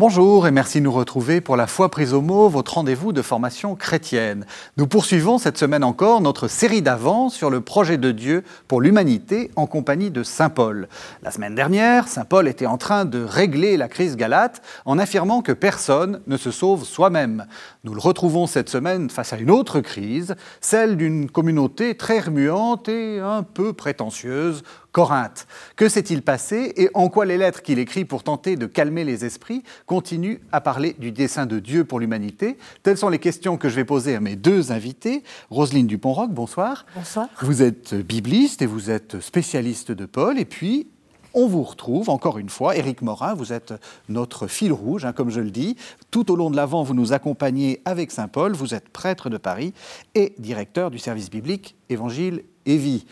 Bonjour et merci de nous retrouver pour la foi prise au mot, votre rendez-vous de formation chrétienne. Nous poursuivons cette semaine encore notre série d'avant sur le projet de Dieu pour l'humanité en compagnie de Saint Paul. La semaine dernière, Saint Paul était en train de régler la crise galate en affirmant que personne ne se sauve soi-même. Nous le retrouvons cette semaine face à une autre crise, celle d'une communauté très remuante et un peu prétentieuse, Corinthe. Que s'est-il passé et en quoi les lettres qu'il écrit pour tenter de calmer les esprits continuent à parler du dessein de Dieu pour l'humanité? Telles sont les questions que je vais poser à mes deux invités. Roselyne Dupont-Roc, bonsoir. Bonsoir. Vous êtes bibliste et vous êtes spécialiste de Paul. Et puis, on vous retrouve encore une fois. Éric Morin, vous êtes notre fil rouge, hein, comme je le dis. Tout au long de l'avant, vous nous accompagnez avec Saint Paul. Vous êtes prêtre de Paris et directeur du service biblique Évangile et Vie.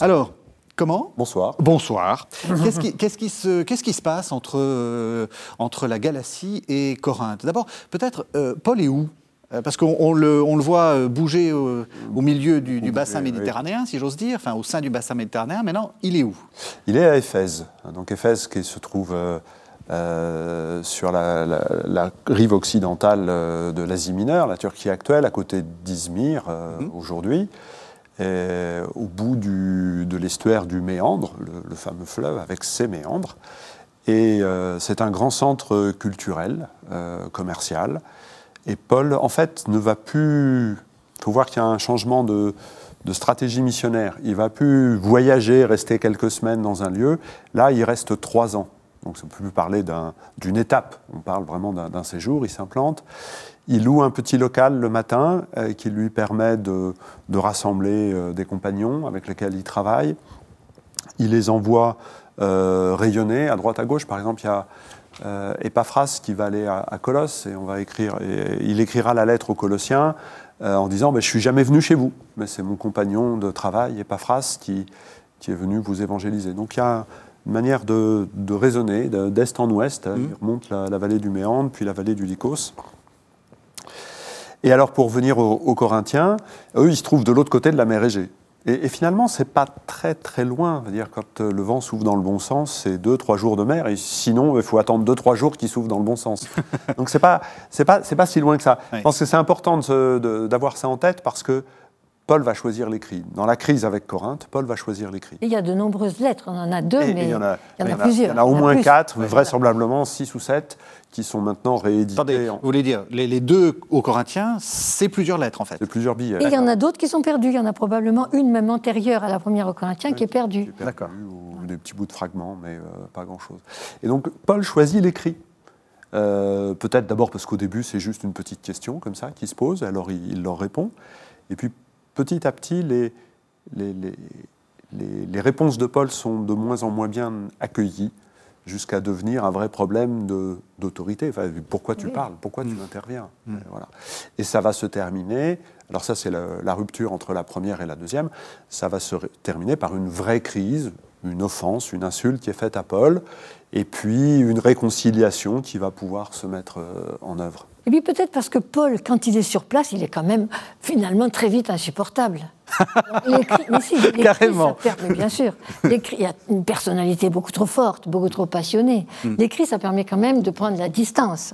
Alors, Comment Bonsoir. Bonsoir. Qu'est-ce qui, se, qu'est-ce qui se passe entre, euh, entre la Galatie et Corinthe? D'abord, peut-être, euh, Paul est où? Euh, Parce qu'on on le, on le voit bouger au, au milieu du, du bassin méditerranéen, si j'ose dire, enfin au sein du bassin méditerranéen. Maintenant, il est où? Il est à Éphèse. Donc Éphèse qui se trouve euh, sur la, la- la rive occidentale de l'Asie mineure, la Turquie actuelle, à côté d'Izmir euh, aujourd'hui, et au bout de l'estuaire du Méandre, le, le fameux fleuve avec ses méandres. Et euh, c'est un grand centre culturel, euh, commercial. Et Paul, en fait, ne va plus. Il faut voir qu'il y a un changement de, de stratégie missionnaire. Il va plus voyager, rester quelques semaines dans un lieu. Là, il reste trois ans. Donc, on ne peut plus parler d'un- d'une étape. On parle vraiment d'un séjour. Il s'implante. Il loue un petit local le matin euh, qui lui permet de, rassembler euh, des compagnons avec lesquels il travaille. Il les envoie euh, rayonner à droite à gauche. Par exemple, il y a Epaphras qui va aller à, Colosse et il écrira la lettre aux Colossiens en disant ben, Je suis jamais venu chez vous, mais c'est mon compagnon de travail, Epaphras, qui, qui est venu vous évangéliser. Donc il y a manière de, de raisonner de- d'est en ouest. Il remonte la, la vallée du Méandre, puis la vallée du Lycos. Et alors, pour venir aux, aux Corinthiens, eux, ils se trouvent de l'autre côté de la mer Égée. Et, et finalement, c'est pas très très loin. Veux dire, quand euh, le vent souffle dans le bon sens, c'est deux trois jours de mer. Et sinon, il faut attendre deux trois jours qu'il souffle dans le bon sens. Donc c'est pas c'est pas c'est pas si loin que ça. Oui. Je pense que c'est important d'avoir ça en tête parce que Paul va choisir l'écrit. Dans la crise avec Corinthe, Paul va choisir l'écrit. Et il y a de nombreuses lettres, on en a deux, Et- mais il y en a, il y en a il y en a- plusieurs. il y en a au moins quatre, Ouais, vraisemblablement six ou sept, qui sont maintenant réédités Attendez, en vous voulez dire, les, les deux aux Corinthiens, c'est plusieurs lettres en fait. de plusieurs billets. Et il y en a d'autres qui sont perdus. Il y en a probablement une même antérieure à la première aux Corinthiens qui est perdue. perdu D'accord. ou des petits bouts de fragments, mais euh, pas grand-chose. Et donc, Paul choisit l'écrit. Euh, Peut-être d'abord parce qu'au début, c'est juste une petite question comme ça qui se pose, alors il, il leur répond. Et puis, petit à petit, les, les, les- les- les réponses de Paul sont de moins en moins bien accueillies, jusqu'à devenir un vrai problème d'autorité. Enfin, pourquoi tu Oui. parles? Pourquoi tu interviens? Euh, voilà. Et ça va se terminer, alors ça c'est la, la rupture entre la première et la deuxième, ça va se terminer par une vraie crise, une offense, une insulte qui est faite à Paul, et puis une réconciliation qui va pouvoir se mettre euh, en œuvre. Et puis peut-être parce que Paul, quand il est sur place, il est quand même finalement très vite insupportable. L'écrit- mais si, l'écrit, Carrément. ça permet- bien sûr. Il a une personnalité beaucoup trop forte, beaucoup trop passionnée. Hmm. L'écrit, ça permet quand même de prendre la distance.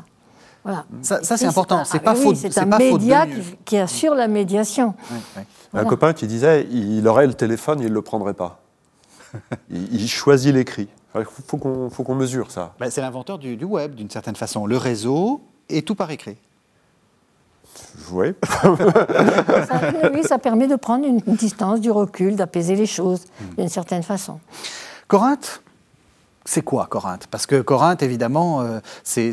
Voilà. Ça- ça, c'est important. un- C'est ah pas oui, faute- C'est c'est un pas faute de média qui, qui assure la médiation. Voilà. Un copain qui disait, il aurait le téléphone, il ne le prendrait pas. il, il choisit l'écrit. Il faut qu'on mesure ça. Ben, c'est l'inventeur du, du web d'une certaine façon, le réseau et tout par écrit. Oui. Ça, oui, ça permet de prendre une distance, du recul, d'apaiser les choses d'une certaine façon. Corinthe, c'est quoi Corinthe? Parce que Corinthe, évidemment, euh, c'est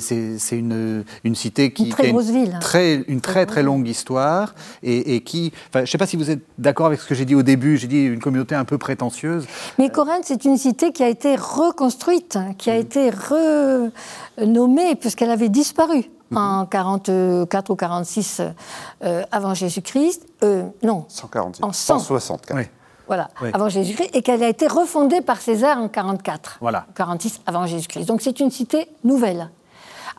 une, une cité qui Une très a grosse ville, hein. Très, une très très longue histoire et, et qui. Je ne sais pas si vous êtes d'accord avec ce que j'ai dit au début. J'ai dit une communauté un peu prétentieuse. Mais Corinthe, c'est une cité qui a été reconstruite, hein, qui a été renommée, puisqu'elle avait disparu en 44 ou 46 euh, avant Jésus-Christ. Euh, non, 146. En cent. 164. Oui. voilà, Oui. avant Jésus-Christ, et qu'elle a été refondée par César en 44, Voilà. 46 avant Jésus-Christ. Donc c'est une cité nouvelle.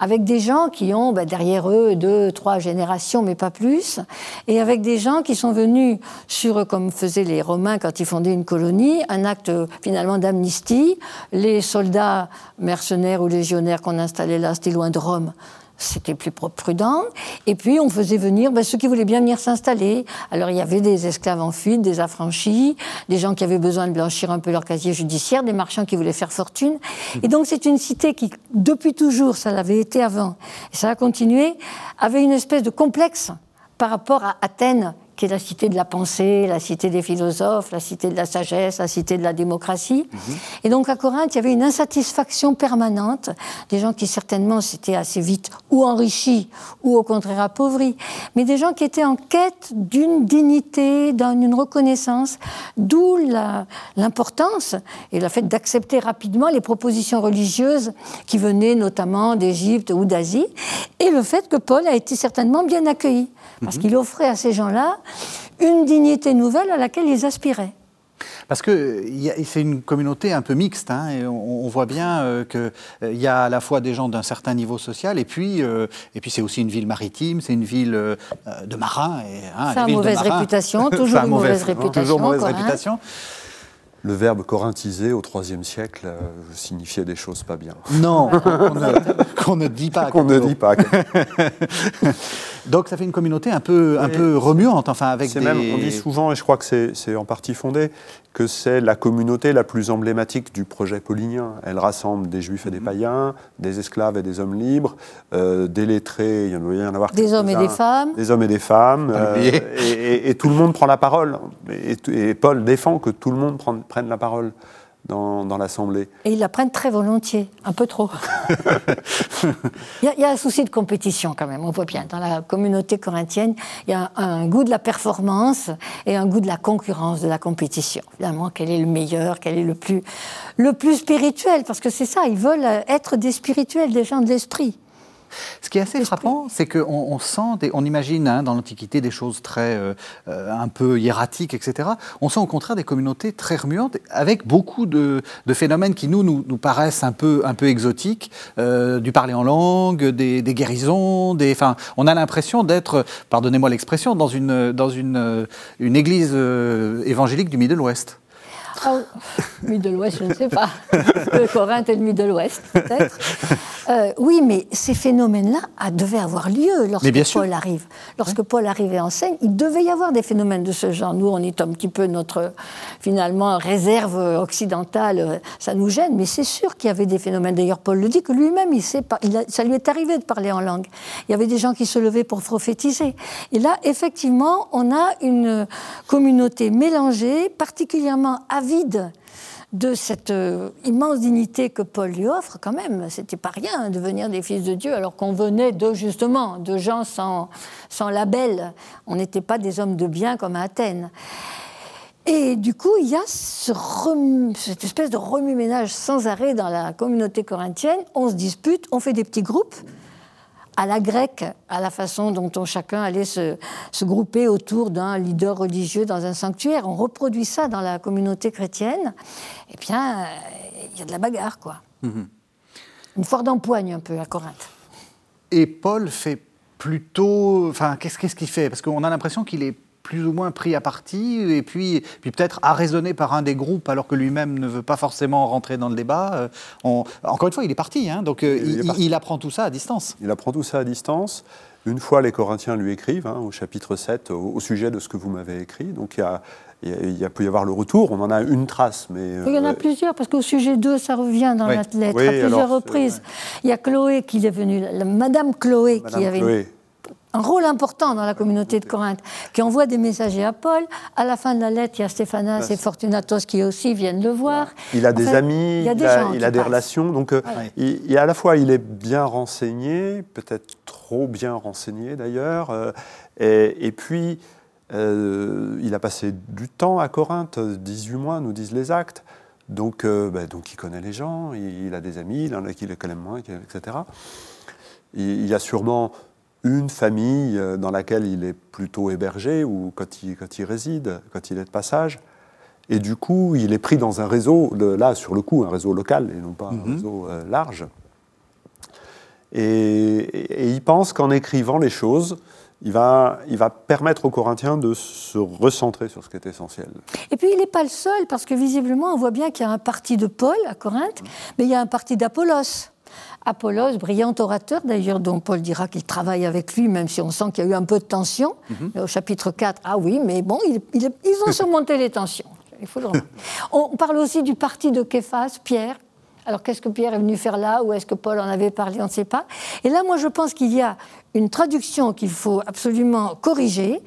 avec des gens qui ont bah, derrière eux deux, trois générations, mais pas plus, et avec des gens qui sont venus sur, comme faisaient les Romains quand ils fondaient une colonie, un acte finalement d'amnistie. Les soldats mercenaires ou légionnaires qu'on installait là, c'était loin de Rome c'était plus prudent. Et puis, on faisait venir ben, ceux qui voulaient bien venir s'installer. Alors, il y avait des esclaves en fuite, des affranchis, des gens qui avaient besoin de blanchir un peu leur casier judiciaire, des marchands qui voulaient faire fortune. Et donc, c'est une cité qui, depuis toujours, ça l'avait été avant, et ça a continué, avait une espèce de complexe par rapport à Athènes, qui est la cité de la pensée, la cité des philosophes, la cité de la sagesse, la cité de la démocratie. Mhm. Et donc à Corinthe, il y avait une insatisfaction permanente, des gens qui certainement s'étaient assez vite ou enrichis ou au contraire appauvris, mais des gens qui étaient en quête d'une dignité, d'une reconnaissance, d'où l'importance et le fait d'accepter rapidement les propositions religieuses qui venaient notamment d'Égypte ou d'Asie, et le fait que Paul a été certainement bien accueilli, parce mhm. qu'il offrait à ces gens-là une dignité nouvelle à laquelle ils aspiraient. Parce que c'est une communauté un peu mixte, hein, et on, voit bien euh, qu'il euh, y a à la fois des gens d'un certain niveau social, et puis, euh, et puis c'est aussi une ville maritime, c'est une ville de marins. Hein, ça a mauvaise réputation, toujours une mauvaise, réputation. Toujours mauvaise réputation le verbe corinthiser au IIIe siècle euh, signifiait des choses pas bien. Non, qu'on ne, dit pas. Qu'on ne dit pas. Donc ça fait une communauté un peu, un peu remuante, enfin avec des... Même, on dit souvent, et je crois que c'est en partie fondé, que c'est la communauté la plus emblématique du projet paulinien. Elle rassemble des juifs et des mhm. païens, des esclaves et des hommes libres, euh, des lettrés, il y en a y en avoir Des hommes et des femmes. Des hommes et des femmes. Euh, et, tout le monde prend la parole. Et, Paul défend que tout le monde prenne la parole dans, l'Assemblée. Et ils la prennent très volontiers, un peu trop. il, y a, un souci de compétition quand même, on voit bien. Dans la communauté corinthienne, il y a un, goût de la performance et un goût de la concurrence, de la compétition. Finalement, quel est le meilleur, quel est le plus, le plus spirituel Parce que c'est ça, ils veulent être des spirituels, des gens de l'esprit. Ce qui est assez frappant, c'est qu'on on sent, on imagine hein, dans l'Antiquité des choses très euh, euh, un peu hiératiques, etc. On sent au contraire des communautés très remuantes, avec beaucoup de, phénomènes qui nous, nous, paraissent un peu, un peu exotiques, euh, du parler en langue, des, guérisons, des, enfin, on a l'impression d'être, pardonnez-moi l'expression, dans une, dans une, une église évangélique du Middle West. Ah, Middle West, je ne sais pas. Corinthe est le Middle West, peut-être. Euh, oui, mais ces phénomènes-là devaient avoir lieu lorsque Paul arrive. Lorsque Paul arrivait en scène, il devait y avoir des phénomènes de ce genre. Nous, on est un petit peu notre, finalement, réserve occidentale. Ça nous gêne, mais c'est sûr qu'il y avait des phénomènes. D'ailleurs, Paul le dit que lui-même, il sait pas, ça lui est arrivé de parler en langue. Il y avait des gens qui se levaient pour prophétiser. Et là, effectivement, on a une communauté mélangée, particulièrement de cette euh, immense dignité que Paul lui offre, quand même, c'était pas rien de devenir des fils de Dieu, alors qu'on venait de justement de gens sans, sans label. On n'était pas des hommes de bien comme à Athènes. Et du coup, il y a ce cette espèce de remue-ménage sans arrêt dans la communauté corinthienne. On se dispute, on fait des petits groupes à la grecque, à la façon dont on, chacun allait se, grouper autour d'un leader religieux dans un sanctuaire. On reproduit ça dans la communauté chrétienne. Eh bien, il y a de la bagarre, quoi. Mhm. Une foire d'empoigne un peu à Corinthe. Et Paul fait plutôt. Enfin, qu'est-ce qu'il fait? Parce qu'on a l'impression qu'il est plus ou moins pris à partie, et puis, puis peut-être arraisonné par un des groupes alors que lui-même ne veut pas forcément rentrer dans le débat. Euh, encore une fois, il est parti, hein, donc euh, il, apprend tout ça à distance. Il apprend tout ça à distance. Une fois, les Corinthiens lui écrivent, hein, au chapitre 7, au, sujet de ce que vous m'avez écrit. Donc il y a, il y a pu y avoir le retour, on en a une trace. Mais, il y en a euh, plusieurs, parce qu'au sujet 2, ça revient dans la lettre à plusieurs reprises. Il y a Chloé qui est venue, Madame Chloé qui avait un rôle important dans la communauté de Corinthe, qui envoie des messagers à Paul. À la fin de la lettre, il y a Stéphanas et Fortunatos qui aussi viennent le voir. Il a des amis, il, a des, relations. Donc, euh, il, à la fois, il est bien renseigné, peut-être trop bien renseigné d'ailleurs, euh, et, puis, euh, il a passé du temps à Corinthe, 18 mois, nous disent les actes. Donc, ben, donc il connaît les gens, il, a des amis, il en a qui les connaissent moins, etc. il y a sûrement une famille euh, dans laquelle il est plutôt hébergé ou quand il, quand il réside, quand il est de passage. Et du coup, il est pris dans un réseau, là, sur le coup, un réseau local et non pas un mhm. réseau euh, large. Et, il pense qu'en écrivant les choses, il va, il va permettre aux Corinthiens de se recentrer sur ce qui est essentiel. Et puis il n'est pas le seul, parce que visiblement on voit bien qu'il y a un parti de Paul à Corinthe, mais il y a un parti d'Apollos. Apollos, brillant orateur d'ailleurs, dont Paul dira qu'il travaille avec lui, même si on sent qu'il y a eu un peu de tension. Mhm. Au chapitre 4, ah oui, mais bon, ils, ont surmonté les tensions. Il faut le on parle aussi du parti de Képhas, Pierre, alors qu'est-ce que Pierre est venu faire là? Ou est-ce que Paul en avait parlé? On ne sait pas. Et là, moi, je pense qu'il y a une traduction qu'il faut absolument corriger.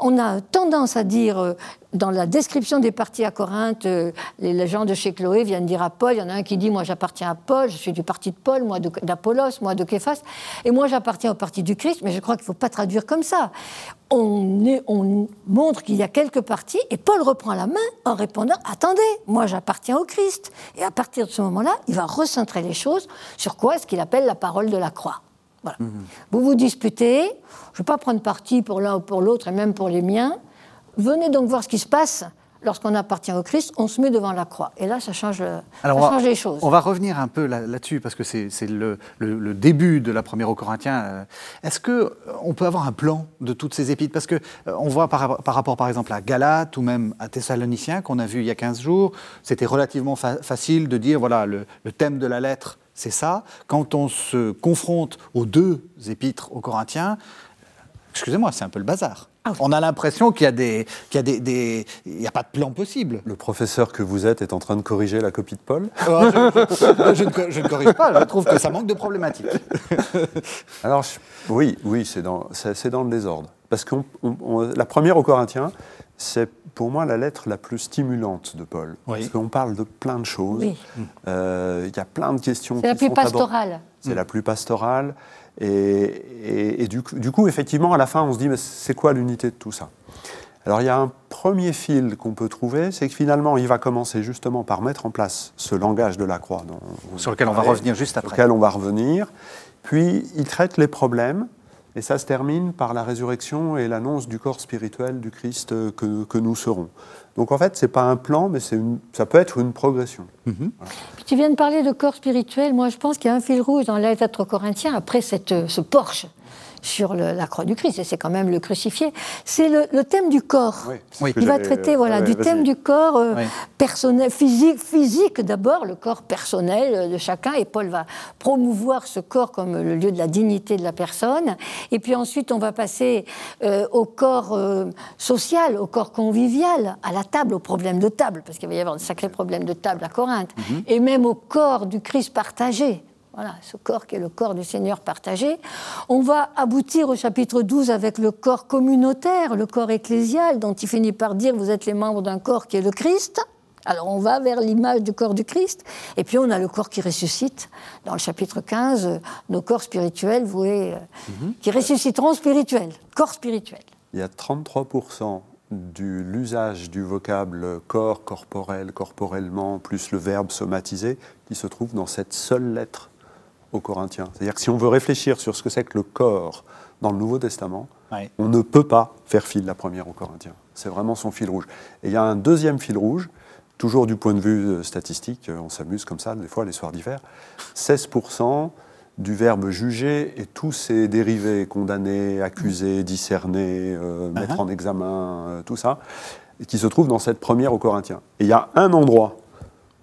On a tendance à dire, euh, dans la description des partis à Corinthe, euh, les gens de chez Chloé viennent dire à Paul, il y en a un qui dit, moi j'appartiens à Paul, je suis du parti de Paul, moi d'Apollos, moi de Képhas, et moi j'appartiens au parti du Christ, mais je crois qu'il ne faut pas traduire comme ça. On, on montre qu'il y a quelques partis, et Paul reprend la main en répondant, attendez, moi j'appartiens au Christ. Et à partir de ce moment-là, il va recentrer les choses sur quoi est-ce qu'il appelle la parole de la croix. Vous vous disputez, je ne vais pas prendre parti pour l'un ou pour l'autre, et même pour les miens. Venez donc voir ce qui se passe lorsqu'on appartient au Christ, on se met devant la croix. Et là, ça change, les choses. On va revenir un peu là-dessus, parce que c'est le, début de la première aux Corinthiens. Euh, est-ce qu'on peut avoir un plan de toutes ces épîtres? Parce qu'on euh, on voit par, rapport, par exemple, à Galate ou même à Thessaloniciens, qu'on a vu il y a 15 jours, c'était relativement facile de dire, voilà, le thème de la lettre, c'est ça. Quand on se confronte aux deux épîtres aux Corinthiens, excusez-moi, c'est un peu le bazar. Ah on a l'impression qu'il y a des, qu'il y a des, il n'y a pas de plan possible. Le professeur que vous êtes est en train de corriger la copie de Paul? je, ne, corrige pas. Je trouve que ça manque de problématique. Alors oui, oui, c'est dans, c'est, dans le désordre. Parce que la première aux Corinthiens, c'est pour moi la lettre la plus stimulante de Paul. Parce qu'on parle de plein de choses. Euh, il y a plein de questions. C'est la plus pastorale. C'est la plus pastorale. Et, du, coup, effectivement, à la fin, on se dit, mais c'est quoi l'unité de tout ça? Alors, il y a un premier fil qu'on peut trouver, c'est que finalement, il va commencer justement par mettre en place ce langage de la croix. sur lequel on va revenir juste après. Sur lequel on va revenir. Puis, il traite les problèmes. Et ça se termine par la résurrection et l'annonce du corps spirituel du Christ que, que nous serons. Donc en fait, ce n'est pas un plan, mais une, ça peut être une progression. Mhm. tu viens de parler de corps spirituel. Moi, je pense qu'il y a un fil rouge dans l'être corinthien, après cette, ce Porsche sur la croix du Christ, et c'est quand même le crucifié. C'est le, thème du corps. Oui, Il va traiter voilà, du thème du corps euh, personnel, physique, physique d'abord, le corps personnel de chacun, et Paul va promouvoir ce corps comme le lieu de la dignité de la personne. Et puis ensuite, on va passer euh, au corps euh, social, au corps convivial, à la table, au problème de table, parce qu'il va y avoir un sacré problème de table à Corinthe, mhm. et même au corps du Christ partagé. Voilà, ce corps qui est le corps du Seigneur partagé. On va aboutir au chapitre 12 avec le corps communautaire, le corps ecclésial, dont il finit par dire vous êtes les membres d'un corps qui est le Christ. Alors on va vers l'image du corps du Christ, et puis on a le corps qui ressuscite. Dans le chapitre 15, nos corps spirituels voués, euh, mhm. qui ressusciteront spirituels, corps spirituel. Il y a 33% de l'usage du vocable corps, corporel, corporellement, plus le verbe somatisé, qui se trouve dans cette seule lettre aux Corinthiens. C'est-à-dire que si on veut réfléchir sur ce que c'est que le corps dans le Nouveau Testament, on ne peut pas faire fil la première aux Corinthiens. C'est vraiment son fil rouge. Et il y a un deuxième fil rouge, toujours du point de vue euh, statistique, euh, on s'amuse comme ça des fois les soirs d'hiver, 16% du verbe juger et tous ses dérivés, condamner, accuser, discerner, euh, uh-huh. mettre en examen, tout ça, qui se trouve dans cette première aux Corinthiens. Et il y a un endroit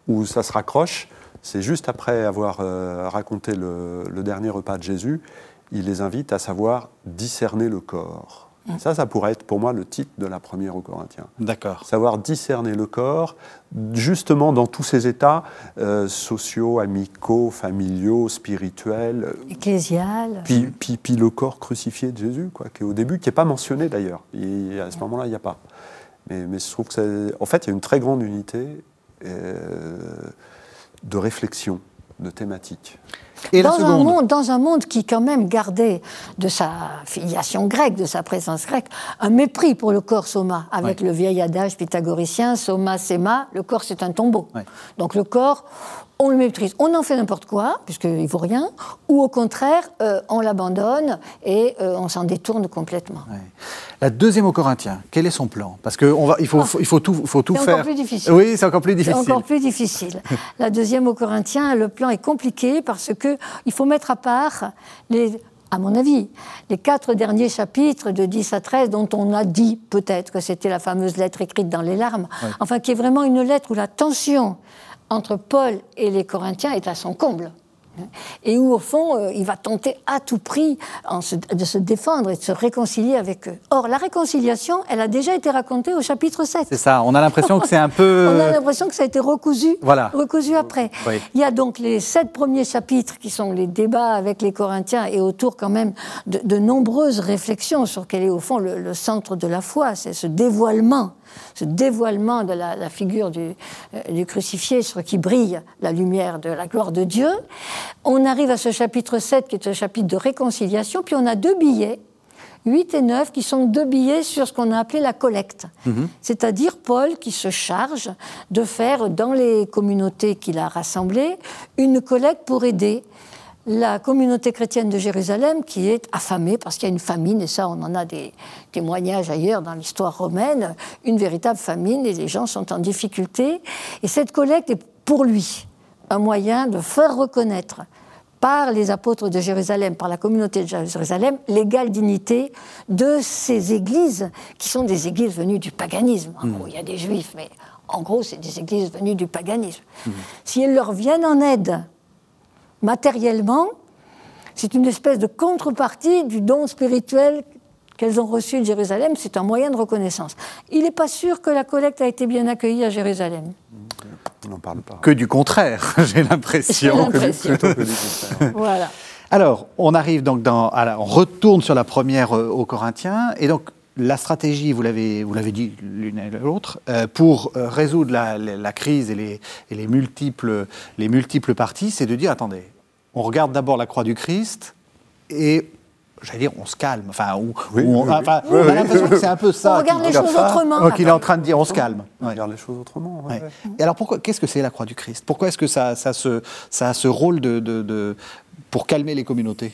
où ça se raccroche, c'est juste après avoir euh, raconté le, dernier repas de Jésus, il les invite à savoir discerner le corps. Mm. Ça, ça pourrait être pour moi le titre de la première aux Corinthiens. D'accord. Savoir discerner le corps, justement dans tous ces états euh, sociaux, amicaux, familiaux, spirituels. Ecclésial. Puis, puis, puis, le corps crucifié de Jésus, quoi, qui est au début, qui n'est pas mentionné d'ailleurs. À ce moment-là, il n'y a pas. Mais, mais, je trouve que, en fait, il y a une très grande unité. Euh, de réflexion, de thématique. Et dans, un monde, dans un monde qui quand même gardait de sa filiation grecque, de sa présence grecque, un mépris pour le corps soma, avec le vieil adage pythagoricien, soma, sema, le corps c'est un tombeau. Donc le corps, on le méprise, on en fait n'importe quoi, puisqu'il ne vaut rien, ou au contraire, euh, on l'abandonne et euh, on s'en détourne complètement. La deuxième au Corinthiens, quel est son plan? Parce qu'il faut, il faut tout, faut tout faire. C'est encore plus difficile. Oui, c'est encore plus difficile. C'est encore plus difficile. La deuxième au Corinthiens, le plan est compliqué parce qu'il faut mettre à part les à mon avis, les quatre derniers chapitres de 10 à 13 dont on a dit peut-être que c'était la fameuse lettre écrite dans les larmes, enfin qui est vraiment une lettre où la tension entre Paul et les Corinthiens est à son comble et où, au fond, euh, il va tenter à tout prix de se défendre et de se réconcilier avec eux. Or, la réconciliation, elle a déjà été racontée au chapitre 7. C'est ça, on a l'impression que c'est un peu... on a l'impression que ça a été recousu, voilà. recousu après. Il y a donc les sept premiers chapitres qui sont les débats avec les Corinthiens et autour quand même de, nombreuses réflexions sur quel est au fond le centre de la foi, c'est ce dévoilement ce dévoilement de la, figure du, euh, du, crucifié sur qui brille la lumière de la gloire de Dieu. On arrive à ce chapitre 7 qui est un chapitre de réconciliation, puis on a deux billets 8 et 9 qui sont deux billets sur ce qu'on a appelé la collecte. Mhm. C'est-à-dire Paul qui se charge de faire dans les communautés qu'il a rassemblées une collecte pour aider la communauté chrétienne de Jérusalem qui est affamée parce qu'il y a une famine, et ça on en a des témoignages ailleurs dans l'histoire romaine, une véritable famine et les gens sont en difficulté. Et cette collecte est pour lui un moyen de faire reconnaître par les apôtres de Jérusalem, par la communauté de Jérusalem, l'égale dignité de ces églises qui sont des églises venues du paganisme. En hmm. gros, il y a des juifs, mais en gros, c'est des églises venues du paganisme. Hmm. Si elles leur viennent en aide matériellement, c'est une espèce de contrepartie du don spirituel qu'elles ont reçu de Jérusalem, c'est un moyen de reconnaissance. Il n'est pas sûr que la collecte a été bien accueillie à Jérusalem. On n'en parle pas. Que du contraire, j'ai l'impression. voilà. Alors, on arrive donc dans, on retourne sur la première euh, aux Corinthiens, et donc la stratégie, vous l'avez, vous l'avez dit l'une et l'autre, euh, pour euh, résoudre la, crise et, les, et les, multiples, les multiples parties, c'est de dire attendez, on regarde d'abord la croix du Christ et j'allais dire, on se calme. Enfin, on, a l'impression que c'est un peu ça. On regarde les choses autrement. Qu'il est en train de dire, on se calme. On regarde les choses autrement. Et alors, pourquoi, qu'est-ce que c'est la croix du Christ? Pourquoi est-ce que ça, ça, se, ça a ce rôle de, de, pour calmer les communautés?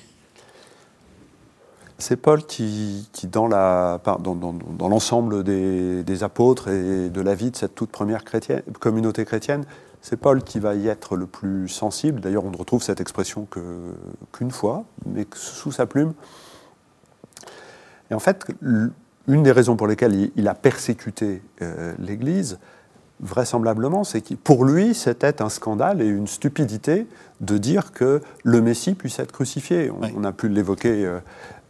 C'est Paul qui, qui dans, la, dans, dans, dans l'ensemble des, des, apôtres et de la vie de cette toute première chrétienne, communauté chrétienne, c'est Paul qui va y être le plus sensible. D'ailleurs, on ne retrouve cette expression qu'une fois, mais sous sa plume. Et en fait, une des raisons pour lesquelles il, a persécuté euh, l'Église, vraisemblablement, c'est que pour lui, c'était un scandale et une stupidité de dire que le Messie puisse être crucifié. On, a pu l'évoquer euh,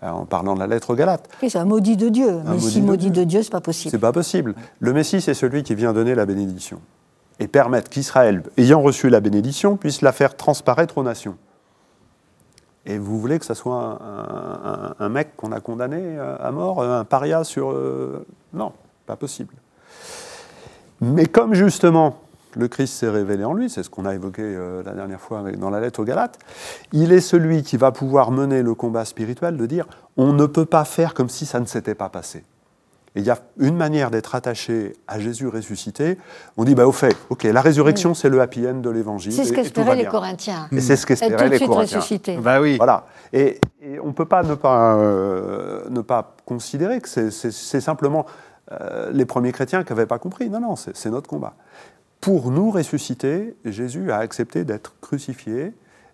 en parlant de la lettre aux Galates. Oui, c'est un maudit de Dieu. Un Messie maudit, de, de Dieu, c'est pas possible. C'est pas possible. Le Messie, c'est celui qui vient donner la bénédiction et permettre qu'Israël, ayant reçu la bénédiction, puisse la faire transparaître aux nations. Et vous voulez que ce soit un, mec qu'on a condamné euh, à mort, un paria sur... Euh, non, pas possible. Mais comme justement le Christ s'est révélé en lui, c'est ce qu'on a évoqué euh, la dernière fois dans la lettre aux Galates, il est celui qui va pouvoir mener le combat spirituel de dire on ne peut pas faire comme si ça ne s'était pas passé. Et il y a une manière d'être attaché à Jésus ressuscité. On dit, bah, au fait, ok, la résurrection, c'est le happy end de l'évangile. C'est ce qu'espéraient les Corinthiens. Et c'est ce qu'espéraient les Corinthiens. Ressuscité. Bah oui. Voilà. Et, on ne peut pas ne pas, euh, ne pas considérer que c'est simplement euh, les premiers chrétiens qui n'avaient pas compris. Non, non, c'est notre combat. Pour nous ressusciter, Jésus a accepté d'être crucifié.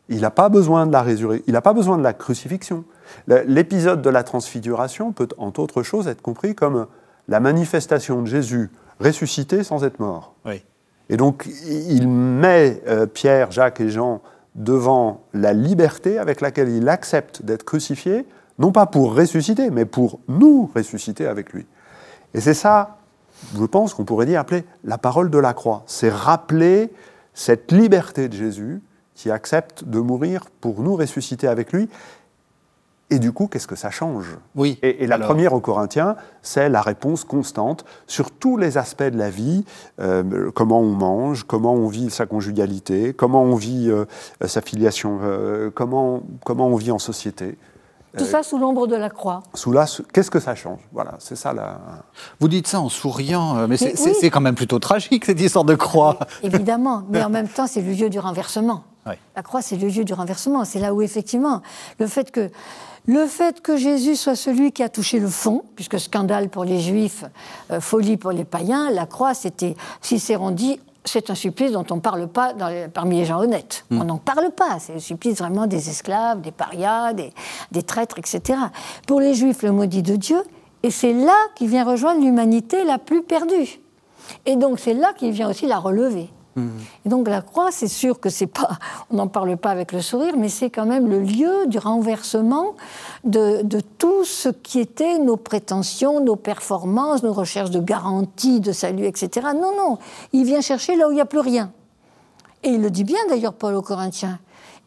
Il n'a pas besoin de la résurrection, il n'a pas besoin de la crucifixion. L'épisode de la transfiguration peut, entre autres choses, être compris comme la manifestation de Jésus ressuscité sans être mort. Et donc, il met euh, Pierre, Jacques et Jean devant la liberté avec laquelle il accepte d'être crucifié, non pas pour ressusciter, mais pour nous ressusciter avec lui. Et c'est ça, je pense qu'on pourrait dire appeler la parole de la croix. C'est rappeler cette liberté de Jésus qui accepte de mourir pour nous ressusciter avec lui et du coup, qu'est-ce que ça change? Oui. Et, la première aux Corinthiens, c'est la réponse constante sur tous les aspects de la vie euh, comment on mange, comment on vit sa conjugalité, comment on vit euh, sa filiation, euh, comment, comment on vit en société. Tout ça sous l'ombre de la croix. Sous là, qu'est-ce que ça change? Voilà, c'est ça la. Vous dites ça en souriant, mais, c'est quand même plutôt tragique cette histoire de croix. Évidemment, mais en même temps, c'est le lieu du renversement. La croix, c'est le lieu du renversement. C'est là où effectivement, le fait que le fait que Jésus soit celui qui a touché le fond, puisque scandale pour les Juifs, euh, folie pour les païens, la croix, c'était Cicéron dit c'est un supplice dont on ne parle pas parmi les gens honnêtes. Hmm. On n'en parle pas. C'est le supplice vraiment des esclaves, des parias, des, traîtres, etc. Pour les Juifs, le maudit de Dieu, et c'est là qu'il vient rejoindre l'humanité la plus perdue. Et donc c'est là qu'il vient aussi la relever. Et donc la croix, c'est sûr que c'est pas, on n'en parle pas avec le sourire, mais c'est quand même le lieu du renversement de, tout ce qui était nos prétentions, nos performances, nos recherches de garantie, de salut, etc. Non, non, il vient chercher là où il n'y a plus rien. Et il le dit bien d'ailleurs, Paul aux Corinthiens.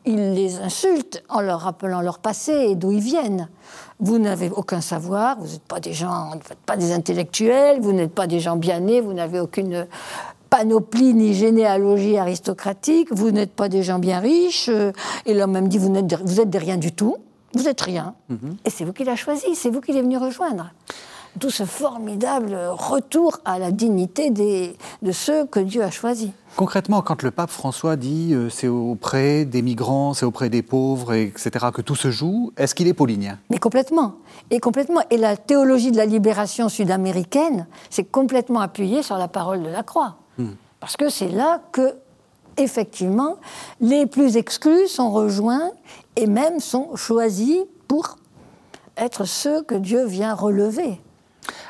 Il les insulte en leur rappelant leur passé et d'où ils viennent. Vous n'avez aucun savoir, vous n'êtes pas des gens, pas des intellectuels, vous n'êtes pas des gens bien nés, vous n'avez aucune panoplie ni généalogie aristocratique, vous n'êtes pas des gens bien riches, euh, et l'homme même dit vous, êtes de, vous êtes des rien du tout, vous êtes rien, mhm. et c'est vous qui l'avez choisi, c'est vous qui l'avez venu rejoindre. Tout ce formidable retour à la dignité des, de ceux que Dieu a choisis. Concrètement, quand le pape François dit euh, c'est auprès des migrants, c'est auprès des pauvres, etc., que tout se joue, est-ce qu'il est paulinien? Mais complètement. Et complètement. Et la théologie de la libération sud-américaine, c'est complètement appuyé sur la parole de la croix. Parce que c'est là que, effectivement, les plus exclus sont rejoints et même sont choisis pour être ceux que Dieu vient relever.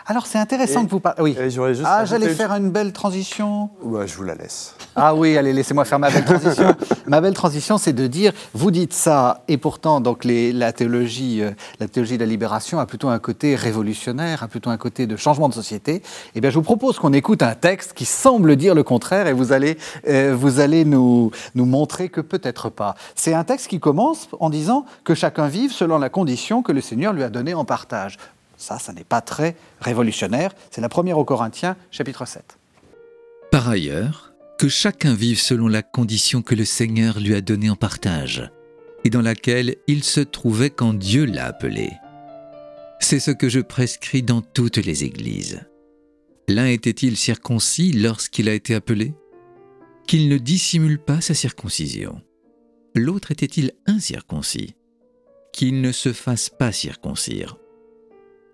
Alors c'est intéressant que vous parliez. Oui. ah, j'allais faire une belle transition. Ouais, je vous la laisse. Ah oui, allez, laissez-moi faire ma belle transition. ma belle transition, c'est de dire, vous dites ça, et pourtant, donc les, la théologie, euh, la théologie de la libération a plutôt un côté révolutionnaire, a plutôt un côté de changement de société. Eh bien, je vous propose qu'on écoute un texte qui semble dire le contraire, et vous allez, euh, vous allez nous, nous montrer que peut-être pas. C'est un texte qui commence en disant que chacun vive selon la condition que le Seigneur lui a donnée en partage. Ça, ça n'est pas très révolutionnaire. C'est la première aux Corinthiens, chapitre 7. Par ailleurs, que chacun vive selon la condition que le Seigneur lui a donnée en partage, et dans laquelle il se trouvait quand Dieu l'a appelé. C'est ce que je prescris dans toutes les églises. L'un était-il circoncis lorsqu'il a été appelé? Qu'il ne dissimule pas sa circoncision. L'autre était-il incirconcis? Qu'il ne se fasse pas circoncire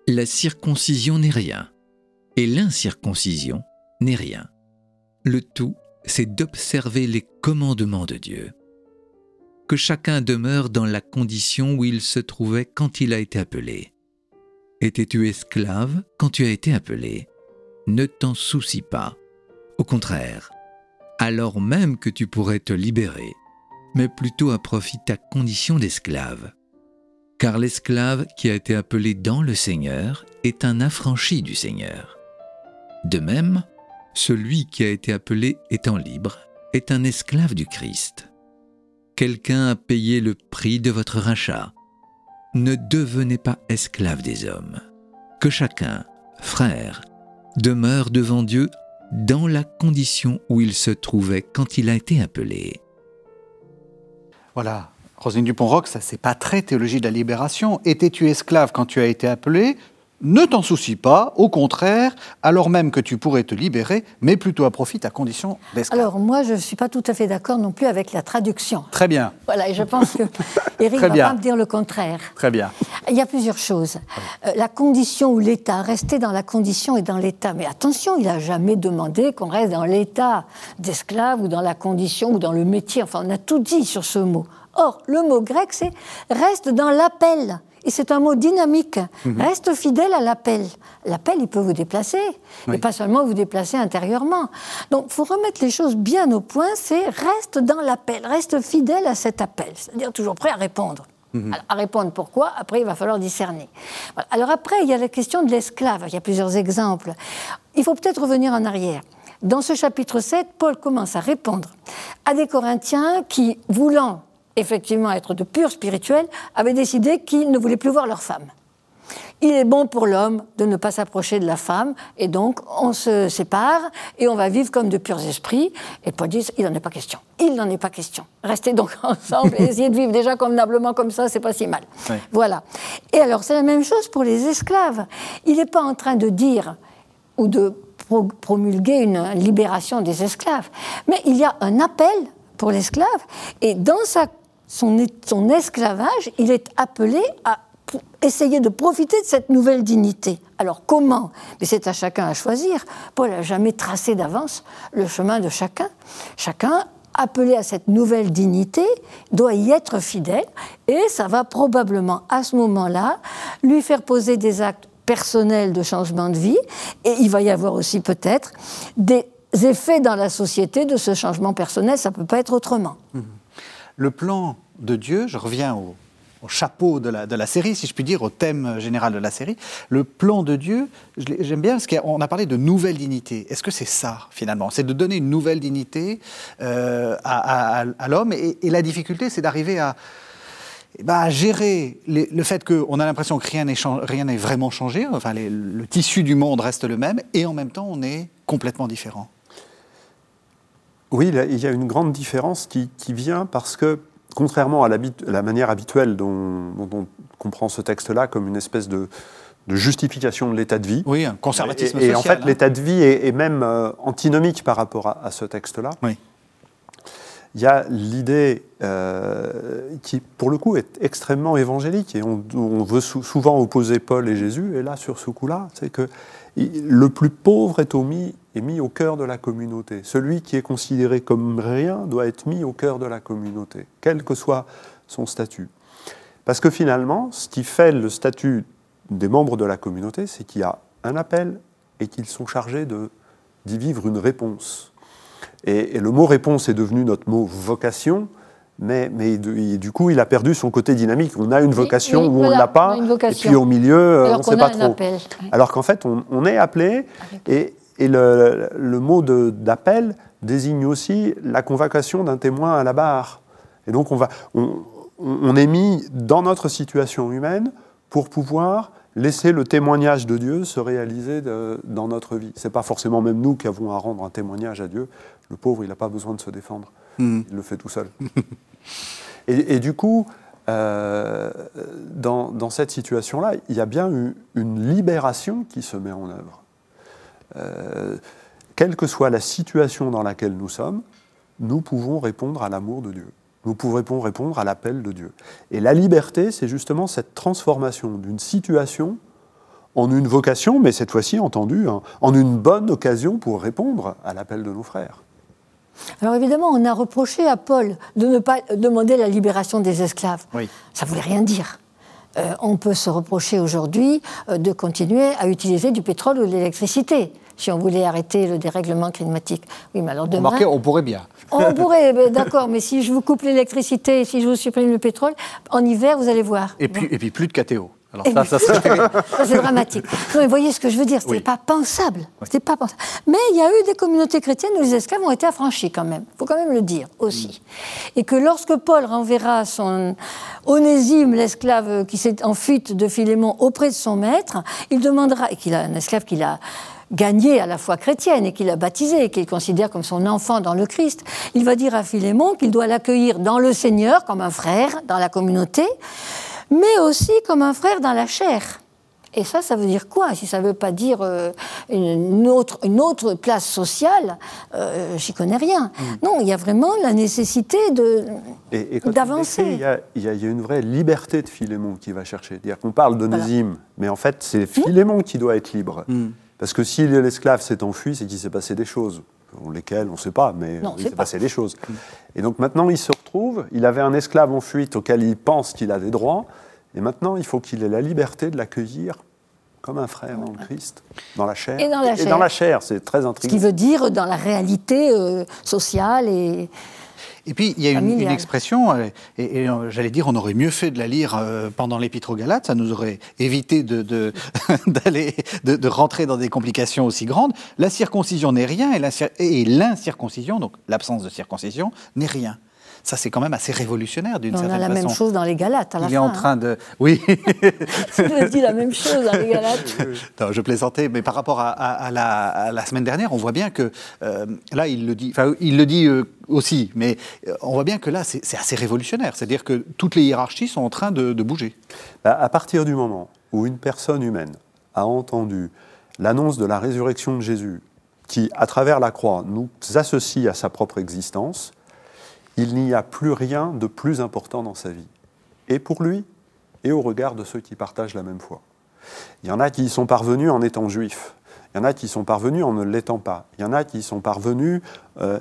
la circoncision n'est rien, et l'incirconcision n'est rien. Le tout, c'est d'observer les commandements de Dieu. Que chacun demeure dans la condition où il se trouvait quand il a été appelé. Étais-tu esclave quand tu as été appelé? Ne t'en soucie pas. Au contraire, alors même que tu pourrais te libérer, mais plutôt à profit ta condition d'esclave car l'esclave qui a été appelé dans le Seigneur est un affranchi du Seigneur. De même, celui qui a été appelé étant libre est un esclave du Christ. Quelqu'un a payé le prix de votre rachat. Ne devenez pas esclave des hommes. Que chacun, frère, demeure devant Dieu dans la condition où il se trouvait quand il a été appelé. Voilà, Rosine Dupont-Rox, ça c'est pas très théologie de la libération. Étais-tu esclave quand tu as été appelé ne t'en soucie pas, au contraire, alors même que tu pourrais te libérer, mais plutôt à profit à condition d'esclave. Alors moi, je ne suis pas tout à fait d'accord non plus avec la traduction. Très bien. Voilà, et je pense que Eric va pas me dire le contraire. Très bien. Il y a plusieurs choses. Euh, la condition ou l'état, rester dans la condition et dans l'état. Mais attention, il n'a jamais demandé qu'on reste dans l'état d'esclave ou dans la condition ou dans le métier. Enfin, on a tout dit sur ce mot. Or, le mot grec, c'est reste dans l'appel. Et c'est un mot dynamique. Mhm. Reste fidèle à l'appel. L'appel, il peut vous déplacer. Et pas seulement vous déplacer intérieurement. Donc, il faut remettre les choses bien au point. C'est reste dans l'appel. Reste fidèle à cet appel. C'est-à-dire toujours prêt à répondre. Mhm. à répondre pourquoi, après il va falloir discerner. Alors après, il y a la question de l'esclave. Il y a plusieurs exemples. Il faut peut-être revenir en arrière. Dans ce chapitre 7, Paul commence à répondre à des Corinthiens qui, voulant effectivement être de purs spirituels, avaient décidé qu'ils ne voulaient plus voir leurs femmes. il est bon pour l'homme de ne pas s'approcher de la femme, et donc on se sépare et on va vivre comme de purs esprits. Et Paul dit, il n'en est pas question. Il n'en est pas question. Restez donc ensemble et essayez de vivre déjà convenablement comme ça, c'est pas si mal. Voilà. Et alors c'est la même chose pour les esclaves. Il n'est pas en train de dire ou de promulguer une libération des esclaves, mais il y a un appel pour l'esclave, et dans sa, son, esclavage, il est appelé à essayer de profiter de cette nouvelle dignité. Alors comment? Mais c'est à chacun à choisir. Paul n'a jamais tracé d'avance le chemin de chacun. Chacun appelé à cette nouvelle dignité doit y être fidèle et ça va probablement à ce moment-là lui faire poser des actes personnels de changement de vie et il va y avoir aussi peut-être des effets dans la société de ce changement personnel, ça ne peut pas être autrement. Mmh. Le plan de Dieu, je reviens au, chapeau de la, série, si je puis dire, au thème général de la série. Le plan de Dieu, j'aime bien parce qu'on a parlé de nouvelle dignité. Est-ce que c'est ça, finalement? C'est de donner une nouvelle dignité euh, à, l'homme et, la difficulté, c'est d'arriver à, eh ben, gérer le fait qu'on a l'impression que rien n'est vraiment changé, enfin le tissu du monde reste le même, et en même temps on est complètement différent. Oui, il y a une grande différence qui, vient parce que, contrairement à la, manière habituelle dont, on comprend ce texte-là comme une espèce de, justification de l'état de vie. Oui, un conservatisme et, social. Et en fait, hein. l'état de vie est, même euh, antinomique par rapport à, ce texte-là. Oui. Il y a l'idée euh, qui, pour le coup, est extrêmement évangélique et on, veut souvent opposer Paul et Jésus. Et là, sur ce coup-là, c'est que le plus pauvre est, mis, est mis au cœur de la communauté. Celui qui est considéré comme rien doit être mis au cœur de la communauté, quel que soit son statut. Parce que finalement, ce qui fait le statut des membres de la communauté, c'est qu'il y a un appel et qu'ils sont chargés d'y vivre une réponse. Et, le mot réponse est devenu notre mot vocation, mais, mais du coup, il a perdu son côté dynamique. On a une vocation où on ne l'a pas, et puis au milieu, euh, on ne sait pas trop. Alors qu'en fait, on, est appelé, et, et le, le, mot d'appel désigne aussi la convocation d'un témoin à la barre. Et donc, on, va, on, on est mis dans notre situation humaine pour pouvoir laisser le témoignage de Dieu se réaliser dans notre vie. Ce n'est pas forcément même nous qui avons à rendre un témoignage à Dieu. Le pauvre, il n'a pas besoin de se défendre. Hmm. Il le fait tout seul. et, du coup, euh, dans, cette situation-là, il y a bien eu une libération qui se met en œuvre. Euh, quelle que soit la situation dans laquelle nous sommes, nous pouvons répondre à l'amour de Dieu. Nous pouvons répondre à l'appel de Dieu. Et la liberté, c'est justement cette transformation d'une situation en une vocation, mais cette fois-ci entendue, hein, en une bonne occasion pour répondre à l'appel de nos frères. Alors évidemment, on a reproché à Paul de ne pas demander la libération des esclaves. Oui. Ça voulait rien dire. Euh, on peut se reprocher aujourd'hui euh, de continuer à utiliser du pétrole ou de l'électricité si on voulait arrêter le dérèglement climatique. Oui, mais alors demain... on pourrait bien. On pourrait, d'accord, mais si je vous coupe l'électricité, si je vous supprime le pétrole, en hiver, vous allez voir. Et puis, et puis plus de KTO. Alors ça, ça, c'est dramatique. Non, mais voyez ce que je veux dire, c'était pas pensable. C'était pas pensable. Mais il y a eu des communautés chrétiennes où les esclaves ont été affranchis quand même. Il faut quand même le dire aussi. Mm. Et que lorsque Paul renverra son Onésime, l'esclave qui s'est en fuite de Philémon auprès de son maître, il demandera, et qu'il a un esclave qu'il a gagné à la foi chrétienne et qu'il a baptisé et qu'il considère comme son enfant dans le Christ, il va dire à Philémon qu'il doit l'accueillir dans le Seigneur comme un frère dans la communauté mais aussi comme un frère dans la chair. Et ça, ça veut dire quoi Si ça ne veut pas dire euh, une, autre, une autre place sociale, euh, j'y connais rien. Mm. Non, il y a vraiment la nécessité d'avancer. Il, y, a une vraie liberté de Philémon qui va chercher. dire qu'on parle d'Onésime, mais en fait, c'est Philémon qui doit être libre. Mm. Parce que si l'esclave s'est enfui, c'est qu'il s'est passé des choses. Lesquelles, on ne sait pas, mais il s'est passé des choses. Mm. Et donc maintenant, il se retrouve, il avait un esclave en fuite auquel il pense qu'il a des droits, et maintenant, il faut qu'il ait la liberté de l'accueillir comme un frère en Christ, dans la chair. Et dans la chair. Et dans la chair, c'est très intriguant. Ce qui veut dire dans la réalité euh, sociale et. Et puis, il y a une, expression, euh, et, euh, j'allais dire, on aurait mieux fait de la lire pendant l'Épître aux Galates, ça nous aurait évité de, d'aller, de, rentrer dans des complications aussi grandes. La circoncision n'est rien, et l'incirconcision, donc l'absence de circoncision, n'est rien. Ça c'est quand même assez révolutionnaire d'une On certaine a la façon. même chose dans les Galates à la Il fin. est en hein. train de. Oui. Il dit la même chose dans les Galates. Non, je plaisantais, mais par rapport à, à- à la, à la semaine dernière, on voit bien que euh, là, il le dit, enfin, il le dit euh, aussi, mais euh, on voit bien que là, c'est c'est assez révolutionnaire. C'est-à-dire que toutes les hiérarchies sont en train de, de bouger. Bah, à partir du moment où une personne humaine a entendu l'annonce de la résurrection de Jésus, qui, à travers la croix, nous associe à sa propre existence, il n'y a plus rien de plus important dans sa vie. Et pour lui, et au regard de ceux qui partagent la même foi. Il y en a qui y sont parvenus en étant juifs. Il y en a qui y sont parvenus en ne l'étant pas. Il y en a qui y sont parvenus. euh,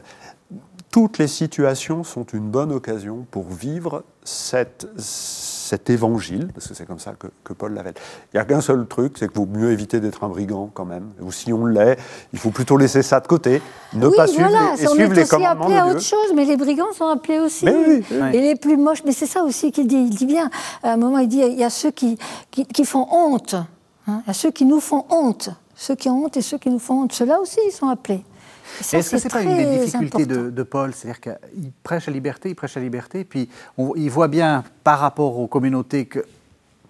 toutes les situations sont une bonne occasion pour vivre cette, cet évangile, parce que c'est comme ça que, que Paul l'appelle. Il n'y a qu'un seul truc, c'est qu'il vaut mieux éviter d'être un brigand quand même. Ou si on l'est, il faut plutôt laisser ça de côté, ne oui, pas suivre les, et on suivre est les aussi commandements appelés à autre chose, mais les brigands sont appelés aussi. Mais oui, oui. Et les plus moches, mais c'est ça aussi qu'il dit. Il dit bien, à un moment, il dit, il y a ceux qui, qui, qui font honte. hein. Il y a ceux qui nous font honte. Ceux qui ont honte et ceux qui nous font honte. Ceux-là aussi, ils sont appelés. Est-ce que c'est pas une des difficultés de, Paul C'est-à-dire qu'il prêche la liberté, il prêche la liberté, puis on- il voit bien par rapport aux communautés que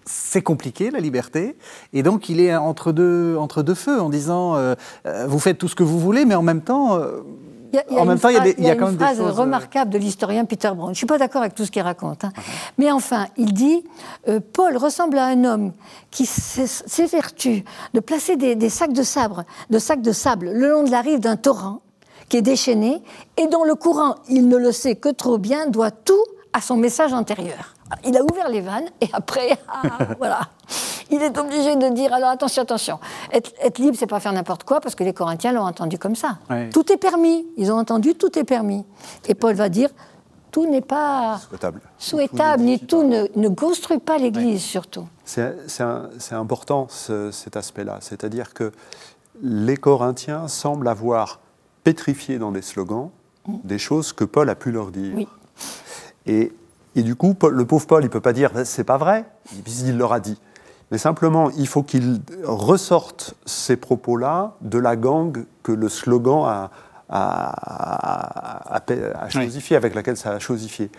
c'est compliqué la liberté, et donc il est entre deux, entre deux feux en disant euh, euh, vous faites tout ce que vous voulez, mais en même temps, euh, y a- il y a en une même temps, il y a, des- phrase- il y a une quand même des phrase euh, remarquable de l'historien Peter Brown. Je ne suis pas d'accord avec tout ce qu'il raconte. hein. Mais enfin, il dit euh, Paul ressemble à un homme qui s'é- s'évertue de placer des, des sacs de sable, de sacs de sable le long de la rive d'un torrent qui est déchaîné et dont le courant, il ne le sait que trop bien, doit tout à son message antérieur. Il a ouvert les vannes et après, ah, voilà. Il est obligé de dire alors attention, attention. Être, être libre, c'est pas faire n'importe quoi parce que les Corinthiens l'ont entendu comme ça. Ouais. Tout est permis. Ils ont entendu tout est permis. Et Paul va dire tout n'est pas Souhaitable. souhaitable, ni tout ne, ne construit pas l'Église surtout. C'est important ce- cet aspect-là, c'est-à-dire que les Corinthiens semblent avoir pétrifié dans des slogans des choses que Paul a pu leur dire. Oui. Et, et du coup, le pauvre Paul, il ne peut pas dire c'est pas vrai, puisqu'il leur a dit. Mais simplement, il faut qu'il ressorte ces propos-là de la gangue que le slogan a, a, a- a- a chosifié, avec laquelle ça a chosifié.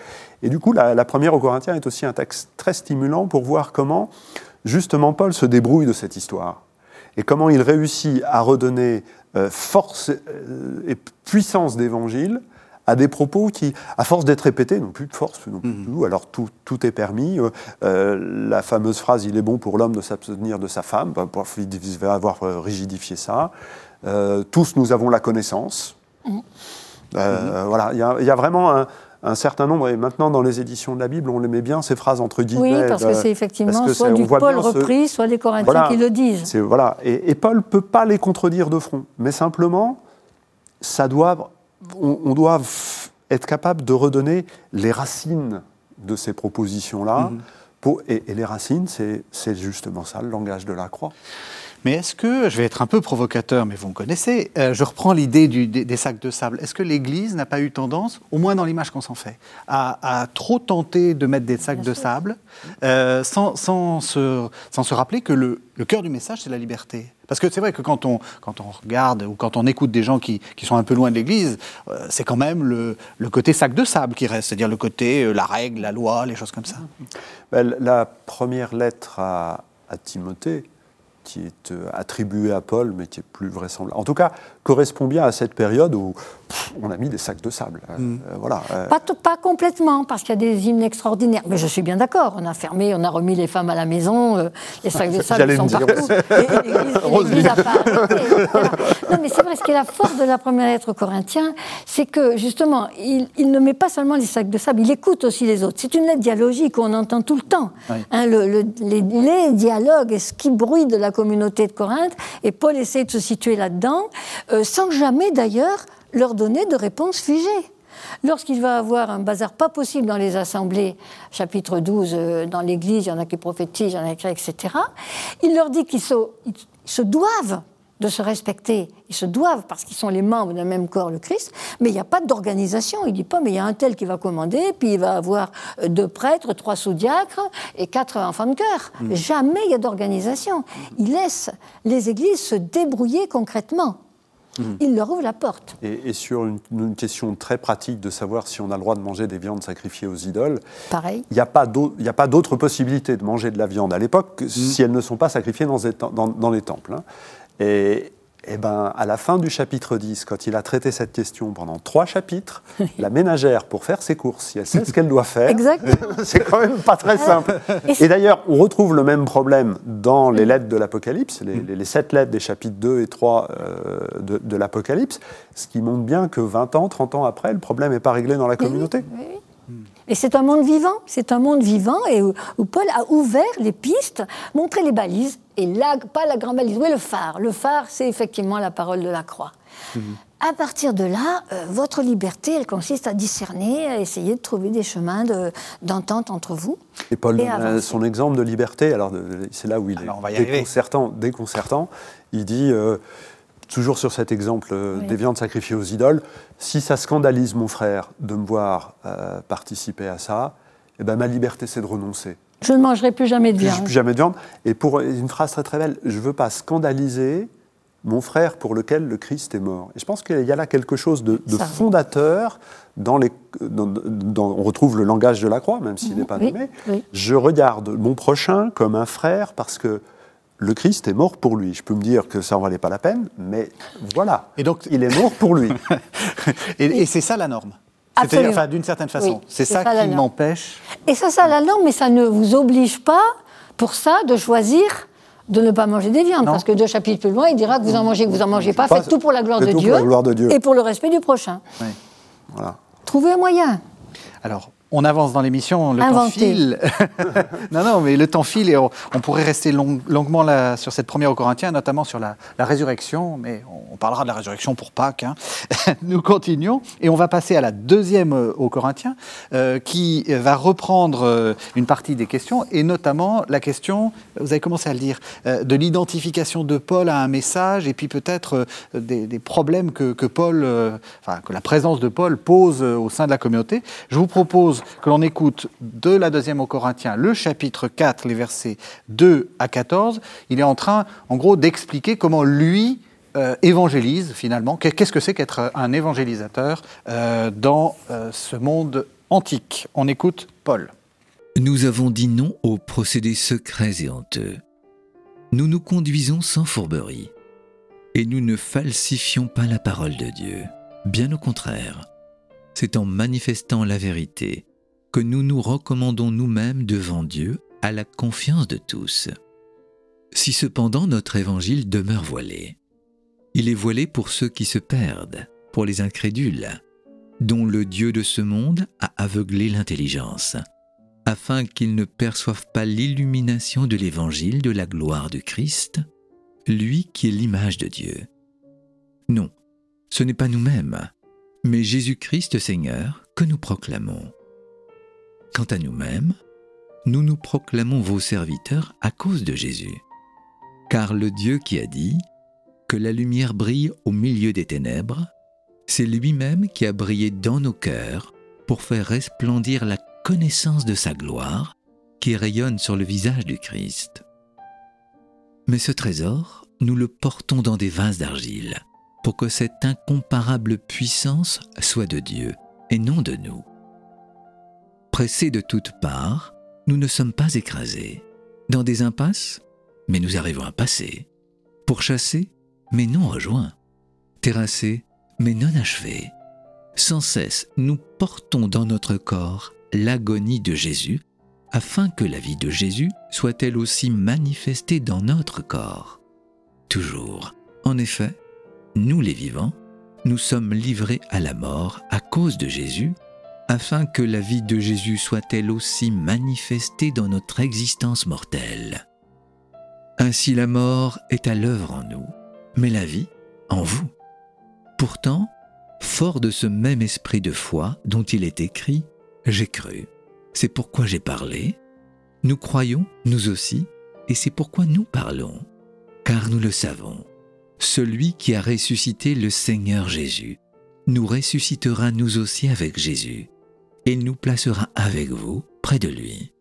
Et du coup, la, la première aux Corinthiens est aussi un texte très stimulant pour voir comment, justement, Paul se débrouille de cette histoire. Et comment il réussit à redonner euh, force euh, et puissance d'évangile à des propos qui, à force d'être répétés, n'ont plus de force, n'ont plus de goût. Alors tout, tout est permis. Euh, euh, la fameuse phrase "Il est bon pour l'homme de s'abstenir de sa femme", bah, pour- il va avoir euh, rigidifié ça. Euh, tous nous avons la connaissance. Euh, Voilà, il y, a- il y a vraiment un, un certain nombre, et maintenant dans les éditions de la Bible, on les met bien ces phrases entre guillemets. Oui, parce que c'est effectivement que soit du Paul ce- repris, soit les Corinthiens Voilà. qui le disent. voilà. Et, et Paul ne peut pas les contredire de front. Mais simplement, ça doit, on, on doit être capable de redonner les racines de ces propositions-là. Mhm. et, et les racines, c'est justement ça, le langage de la croix. Mais est-ce que, je vais être un peu provocateur, mais vous me connaissez, euh, je reprends l'idée des, des sacs de sable. Est-ce que l'Église n'a pas eu tendance, au moins dans l'image qu'on s'en fait, à, à trop tenter de mettre des sacs de sable euh, sans, sans se, sans se rappeler que le, le cœur du message, c'est la liberté? Parce que c'est vrai que quand on, quand on regarde ou quand on écoute des gens qui, qui sont un peu loin de l'Église, euh, c'est quand même le, le côté sac de sable qui reste, c'est-à-dire le côté euh, la règle, la loi, les choses comme ça. Ben, La première lettre à, à Timothée, qui est euh, attribuée à Paul, mais qui est plus vraisemblable, en tout cas, correspond bien à cette période où pff, on a mis des sacs de sable. Euh, Mm. euh, voilà. euh, Pas, complètement, parce qu'il y a des hymnes extraordinaires. Mais je suis bien d'accord. On a fermé, on a remis les femmes à la maison, euh, les sacs de sable sont partout. Et, et l'Église- et a pas. Non, mais c'est vrai, ce qui est la force de la première lettre aux Corinthiens, c'est que justement, il, il ne met pas seulement les sacs de sable, il écoute aussi les autres. C'est une lettre dialogique qu'on entend tout le temps. Oui. Hein, le- le- les, les dialogues et ce qui bruit de la communauté de Corinthe, et Paul essaie de se situer là-dedans, euh, sans jamais d'ailleurs leur donner de réponse figée. Lorsqu'il va avoir un bazar pas possible dans les assemblées, chapitre 12, euh, dans l'Église, il y en a qui prophétisent, il y en a qui, etc., il leur dit qu'ils se, doivent de se respecter. Ils se doivent parce qu'ils sont les membres d'un même corps, le Christ, mais il n'y a pas d'organisation. Il ne dit pas, mais il y a un tel qui va commander, puis il va avoir euh, deux prêtres, trois sous-diacres et quatre enfants de cœur. Jamais il y a d'organisation. Il laisse les églises se débrouiller concrètement. Mhm. Il leur ouvre la porte. Et, sur une, question très pratique de savoir si on a le droit de manger des viandes sacrifiées aux idoles, pareil. Il n'y a pas d'autre possibilité de manger de la viande à l'époque mhm. si elles ne sont pas sacrifiées dans, dans, les temples. Hein. Et eh ben, à la fin du chapitre 10, quand il a traité cette question pendant trois chapitres, la ménagère, pour faire ses courses, si elle sait ce qu'elle doit faire, c'est quand même pas très simple. Et d'ailleurs, on retrouve le même problème dans les lettres de l'Apocalypse, les, sept lettres des chapitres 2 et 3 euh, de, l'Apocalypse, ce qui montre bien que 20 ans, 30 ans après, le problème n'est pas réglé dans la communauté. Et c'est un monde vivant, c'est un monde vivant et où, Paul a ouvert les pistes, montré les balises, et là, pas la grande balise, oui, le phare. Le phare, c'est effectivement la parole de la croix. Mhm. À partir de là, euh, votre liberté, elle consiste à discerner, à essayer de trouver des chemins d'entente entre vous. Et Paul, son exemple de liberté, alors c'est là où il est déconcertant, déconcertant. Il dit, euh, toujours sur cet exemple euh, des viandes sacrifiées aux idoles, si ça scandalise mon frère de me voir euh, participer à ça, eh ben, ma liberté c'est de renoncer. Je ne mangerai plus jamais de viande. Plus jamais de viande. Et pour une phrase très très belle, je ne veux pas scandaliser mon frère pour lequel le Christ est mort. Et je pense qu'il y a là quelque chose de, fondateur dans les. on retrouve le langage de la croix, même s'il n'est pas nommé. Je regarde mon prochain comme un frère parce que le Christ est mort pour lui. Je peux me dire que ça en valait pas la peine, mais voilà. Et donc, il est mort pour lui. et, c'est ça la norme. Enfin, d'une certaine façon. c'est ça, qui m'empêche. Et c'est ça la norme, mais ça ne vous oblige pas, pour ça, de choisir de ne pas manger des viandes. Parce que deux chapitres plus loin, il dira que vous en mangez, que vous en mangez pas. Faites tout pour la gloire, de Dieu, gloire de Dieu. Et pour le respect du prochain. Voilà. Trouvez un moyen. Alors, on avance dans l'émission, le temps file. non, non, mais le temps file et on, pourrait rester longuement là, sur cette première au Corinthiens, notamment sur la, résurrection, mais on, parlera de la résurrection pour Pâques. Hein. Nous continuons et on va passer à la deuxième euh, au Corinthiens, euh, qui va reprendre euh, une partie des questions et notamment la question, vous avez commencé à le dire, de l'identification de Paul à un message et puis peut-être des, problèmes que, que Paul, enfin que la présence de Paul pose au sein de la communauté. Je vous propose que l'on écoute de la deuxième aux Corinthiens, le chapitre 4, les versets 2 à 14, il est en train, en gros, d'expliquer comment lui euh, évangélise finalement. Qu'est-ce que c'est qu'être un évangélisateur euh, dans euh, ce monde antique? On écoute Paul. Nous avons dit non aux procédés secrets et honteux. Nous nous conduisons sans fourberie. Et nous ne falsifions pas la parole de Dieu. Bien au contraire. C'est en manifestant la vérité que nous nous recommandons nous-mêmes devant Dieu à la confiance de tous. Si cependant notre évangile demeure voilé, il est voilé pour ceux qui se perdent, pour les incrédules, dont le Dieu de ce monde a aveuglé l'intelligence, afin qu'ils ne perçoivent pas l'illumination de l'évangile de la gloire du Christ, lui qui est l'image de Dieu. Non, ce n'est pas nous-mêmes, mais Jésus-Christ Seigneur que nous proclamons. Quant à nous-mêmes, nous nous proclamons vos serviteurs à cause de Jésus. Car le Dieu qui a dit que la lumière brille au milieu des ténèbres, c'est lui-même qui a brillé dans nos cœurs pour faire resplendir la connaissance de sa gloire qui rayonne sur le visage du Christ. Mais ce trésor, nous le portons dans des vases d'argile, pour que cette incomparable puissance soit de Dieu et non de nous. Pressés de toutes parts, nous ne sommes pas écrasés. Dans des impasses, mais nous arrivons à passer. Pourchassés, mais non rejoints. Terrassés, mais non achevés. Sans cesse, nous portons dans notre corps l'agonie de Jésus, afin que la vie de Jésus soit elle aussi manifestée dans notre corps. Toujours. En effet, nous les vivants, nous sommes livrés à la mort à cause de Jésus, afin que la vie de Jésus soit elle aussi manifestée dans notre existence mortelle. Ainsi la mort est à l'œuvre en nous, mais la vie en vous. Pourtant, fort de ce même esprit de foi dont il est écrit, j'ai cru, c'est pourquoi j'ai parlé, nous croyons, nous aussi, et c'est pourquoi nous parlons, car nous le savons. Celui qui a ressuscité le Seigneur Jésus nous ressuscitera nous aussi avec Jésus il nous placera avec vous près de lui.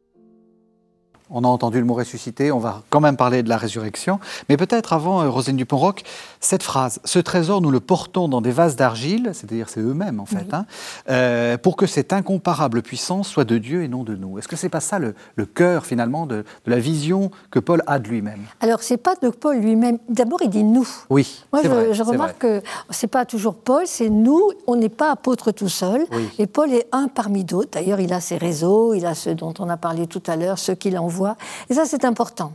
On a entendu le mot ressuscité, on va quand même parler de la résurrection. Mais peut-être avant, euh, Rosine Dupont-Roch, cette phrase, ce trésor, nous le portons dans des vases d'argile, c'est-à-dire c'est eux-mêmes en fait, hein, euh, pour que cette incomparable puissance soit de Dieu et non de nous. Est-ce que c'est pas ça le, cœur finalement de, la vision que Paul a de lui-même? Alors c'est pas de Paul lui-même. D'abord il dit nous. Oui. Moi je, je remarque que c'est pas toujours Paul, c'est nous. On n'est pas apôtre tout seul. Et Paul est un parmi d'autres. D'ailleurs il a ses réseaux, il a ceux dont on a parlé tout à l'heure, ceux qu'il envoie et ça, c'est important.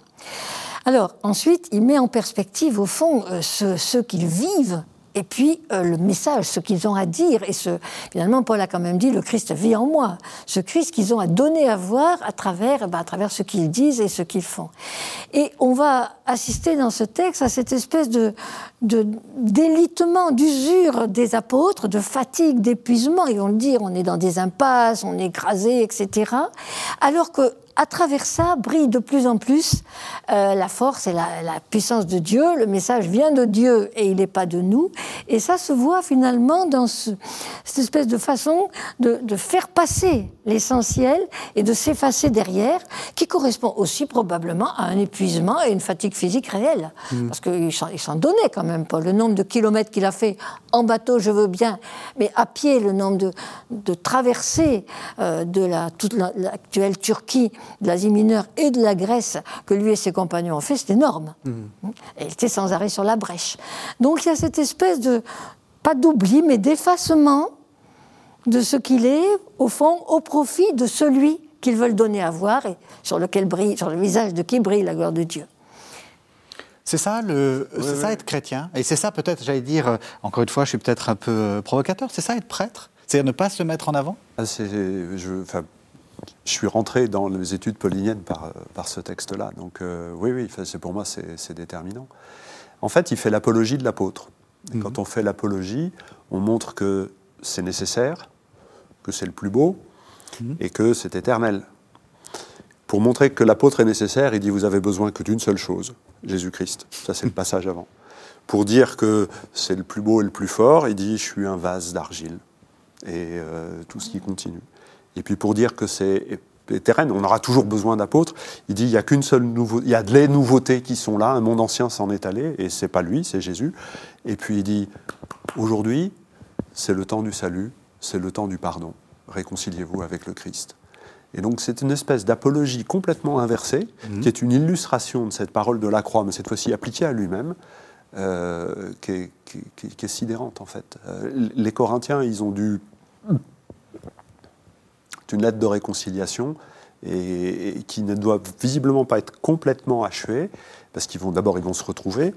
Alors, ensuite, il met en perspective, au fond, euh, ceux, qu'ils vivent et puis euh, le message, ce qu'ils ont à dire. Et ce, finalement, Paul a quand même dit le Christ vit en moi. Ce Christ qu'ils ont à donner à voir à travers, eh ben, à travers ce qu'ils disent et ce qu'ils font. Et on va assister dans ce texte à cette espèce de, d'élitement, d'usure des apôtres, de fatigue, d'épuisement. Ils vont le dire, on est dans des impasses, on est écrasé, etc. Alors que à travers ça brille de plus en plus euh, la force et la, puissance de Dieu. Le message vient de Dieu et il n'est pas de nous. Et ça se voit finalement dans cette espèce de façon de, faire passer l'essentiel et de s'effacer derrière, qui correspond aussi probablement à un épuisement et une fatigue physique réelle. Mm. Parce qu'il s'en donnait quand même pas. Le nombre de kilomètres qu'il a fait en bateau, je veux bien, mais à pied, le nombre de, de traversées euh, de la, toute l'actuelle Turquie de l'Asie mineure et de la Grèce que lui et ses compagnons ont fait, c'est énorme. Mmh. Et il était sans arrêt sur la brèche. Donc il y a cette espèce de, pas d'oubli, mais d'effacement de ce qu'il est, au fond, au profit de celui qu'ils veulent donner à voir et sur lequel brille, sur le visage de qui brille la gloire de Dieu. C'est ça, le, c'est ça être chrétien. Et c'est ça peut-être, j'allais dire, euh, encore une fois, je suis peut-être un peu euh, provocateur, c'est ça être prêtre? C'est-à-dire ne pas se mettre en avant? Ah, je, je suis rentré dans les études pauliniennes par, par ce texte-là. Donc euh, oui, oui, c'est pour moi, c'est déterminant. En fait, il fait l'apologie de l'apôtre. Mhm. Quand on fait l'apologie, on montre que c'est nécessaire, que c'est le plus beau mhm. et que c'est éternel. Pour montrer que l'apôtre est nécessaire, il dit vous avez besoin que d'une seule chose, Jésus-Christ. Ça, c'est le passage avant. Pour dire que c'est le plus beau et le plus fort, il dit je suis un vase d'argile et euh, tout ce qui continue. Et puis pour dire que c'est éternel, on aura toujours besoin d'apôtres. Il dit il y a qu'une seule nouveauté, il y a les nouveautés qui sont là. Un monde ancien s'en est allé et c'est pas lui, c'est Jésus. Et puis il dit aujourd'hui, c'est le temps du salut, c'est le temps du pardon. Réconciliez-vous avec le Christ. Et donc c'est une espèce d'apologie complètement inversée, mhm. qui est une illustration de cette parole de la croix, mais cette fois-ci appliquée à lui-même, euh, qui, est, sidérante en fait. Euh, les Corinthiens, ils ont dû une lettre de réconciliation et, qui ne doit visiblement pas être complètement achevée, parce qu'ils vont d'abord ils vont se retrouver.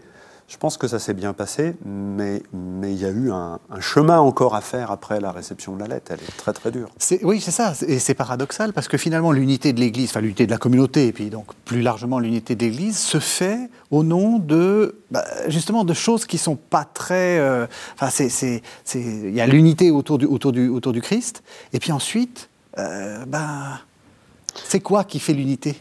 Je pense que ça s'est bien passé, mais, mais il y a eu un, chemin encore à faire après la réception de la lettre. Elle est très très dure. Oui, c'est ça. Et c'est paradoxal parce que finalement l'unité de l'Église, enfin l'unité de la communauté, et puis donc plus largement l'unité de l'Église, se fait au nom de bah, justement de choses qui sont pas très. Euh, enfin, c'est il y a l'unité autour du, autour, du, autour du Christ, et puis ensuite euh, ben, c'est quoi qui fait l'unité?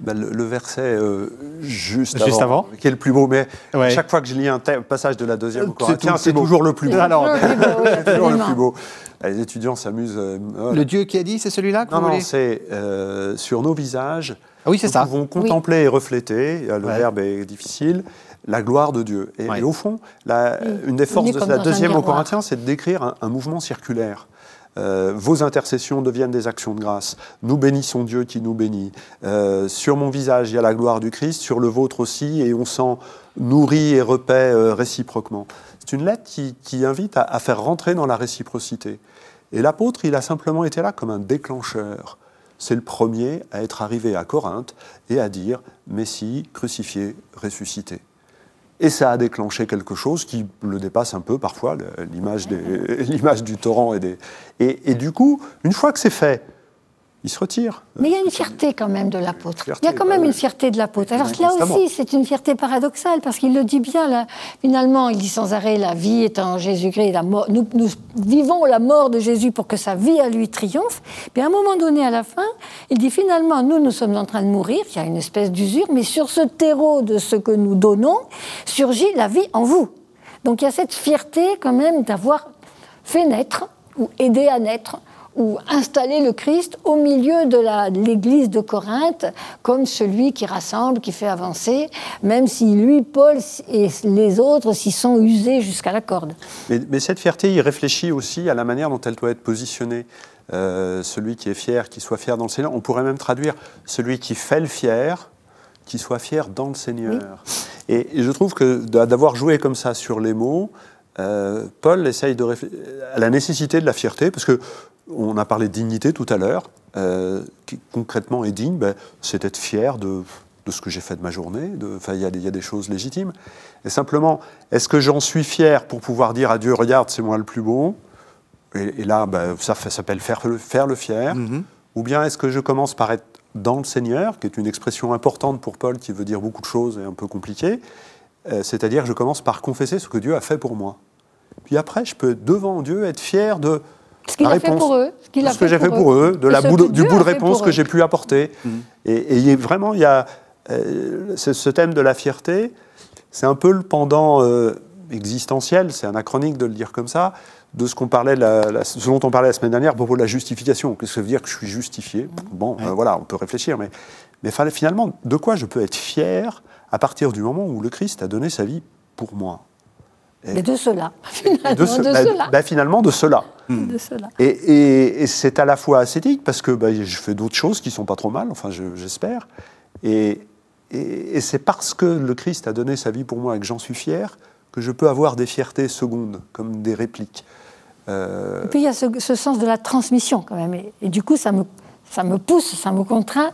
Ben, le, verset euh, juste, avant, qui est le plus beau, mais chaque fois que je lis un passage de la deuxième Corinthiens, c'est toujours le plus beau. c'est toujours le plus beau. Les étudiants s'amusent. Euh, le Dieu qui a dit, c'est celui-là Non, non, c'est sur nos visages. Ah oui, c'est ça. Nous pouvons contempler et refléter, le verbe est difficile, la gloire de Dieu. Et, au fond, la, une des forces de la deuxième au Corinthiens, c'est de décrire un mouvement circulaire. Euh, vos intercessions deviennent des actions de grâce. Nous bénissons Dieu qui nous bénit. Euh, sur mon visage, il y a la gloire du Christ, sur le vôtre aussi, et on s'en nourrit et repaît euh, réciproquement. C'est une lettre qui, invite à, à, faire rentrer dans la réciprocité. Et l'apôtre, il a simplement été là comme un déclencheur. C'est le premier à être arrivé à Corinthe et à dire Messie, crucifié, ressuscité. Et ça a déclenché quelque chose qui le dépasse un peu parfois, l'image du torrent. Et, des, et, et, du coup, une fois que c'est fait, il se retire. Mais il y a une fierté quand même de l'apôtre. Il y a quand même une fierté de l'apôtre. Alors là aussi, c'est une fierté paradoxale, parce qu'il le dit bien, là, finalement, il dit sans arrêt, la vie est en Jésus-Christ, nous, nous, vivons la mort de Jésus pour que sa vie à lui triomphe. Puis à un moment donné, à la fin, il dit finalement, nous, nous sommes en train de mourir, il y a une espèce d'usure, mais sur ce terreau de ce que nous donnons, surgit la vie en vous. Donc il y a cette fierté quand même d'avoir fait naître, ou aidé à naître, ou installer le Christ au milieu de l'église de Corinthe comme celui qui rassemble, qui fait avancer, même si lui, Paul et les autres s'y sont usés jusqu'à la corde. Mais, cette fierté, il réfléchit aussi à la manière dont elle doit être positionnée. Euh, celui qui est fier, qui soit fier dans le Seigneur. On pourrait même traduire celui qui fait le fier, qui soit fier dans le Seigneur. Et, je trouve que d'avoir joué comme ça sur les mots, euh, Paul essaye de réfléchir à la nécessité de la fierté, parce que on a parlé de dignité tout à l'heure. Euh, qui concrètement est digne, ben, c'est être fier de, de ce que j'ai fait de ma journée. Enfin, il y, y, a des choses légitimes. Et simplement, est-ce que j'en suis fier pour pouvoir dire à Dieu, regarde, c'est moi le plus beau et, là, ben, ça, s'appelle faire, faire, le fier. Mm-hmm. Ou bien est-ce que je commence par être dans le Seigneur, qui est une expression importante pour Paul, qui veut dire beaucoup de choses et un peu compliquée. Euh, c'est-à-dire je commence par confesser ce que Dieu a fait pour moi. Puis après, je peux devant Dieu être fier de ce qu'il a fait pour eux. Ce, que j'ai fait pour eux, de la bout, du bout de réponse que j'ai pu apporter. Mm. Et, vraiment, il y a euh, ce, thème de la fierté, c'est un peu le pendant euh, existentiel, c'est anachronique de le dire comme ça, de ce, qu'on parlait la, ce dont on parlait la semaine dernière à propos de la justification. Qu'est-ce que ça veut dire que je suis justifié? Bon, euh, voilà, on peut réfléchir, mais, mais finalement, de quoi je peux être fier à partir du moment où le Christ a donné sa vie pour moi? Et, de cela, finalement. De, bah, cela. Bah, finalement, de cela. De cela. Et, c'est à la fois ascétique, parce que bah, je fais d'autres choses qui sont pas trop mal, enfin, j'espère. et, et c'est parce que le Christ a donné sa vie pour moi et que j'en suis fier que je peux avoir des fiertés secondes, comme des répliques. Euh, et puis il y a ce, sens de la transmission quand même. Et, et du coup, ça me, ça me pousse, ça me contraint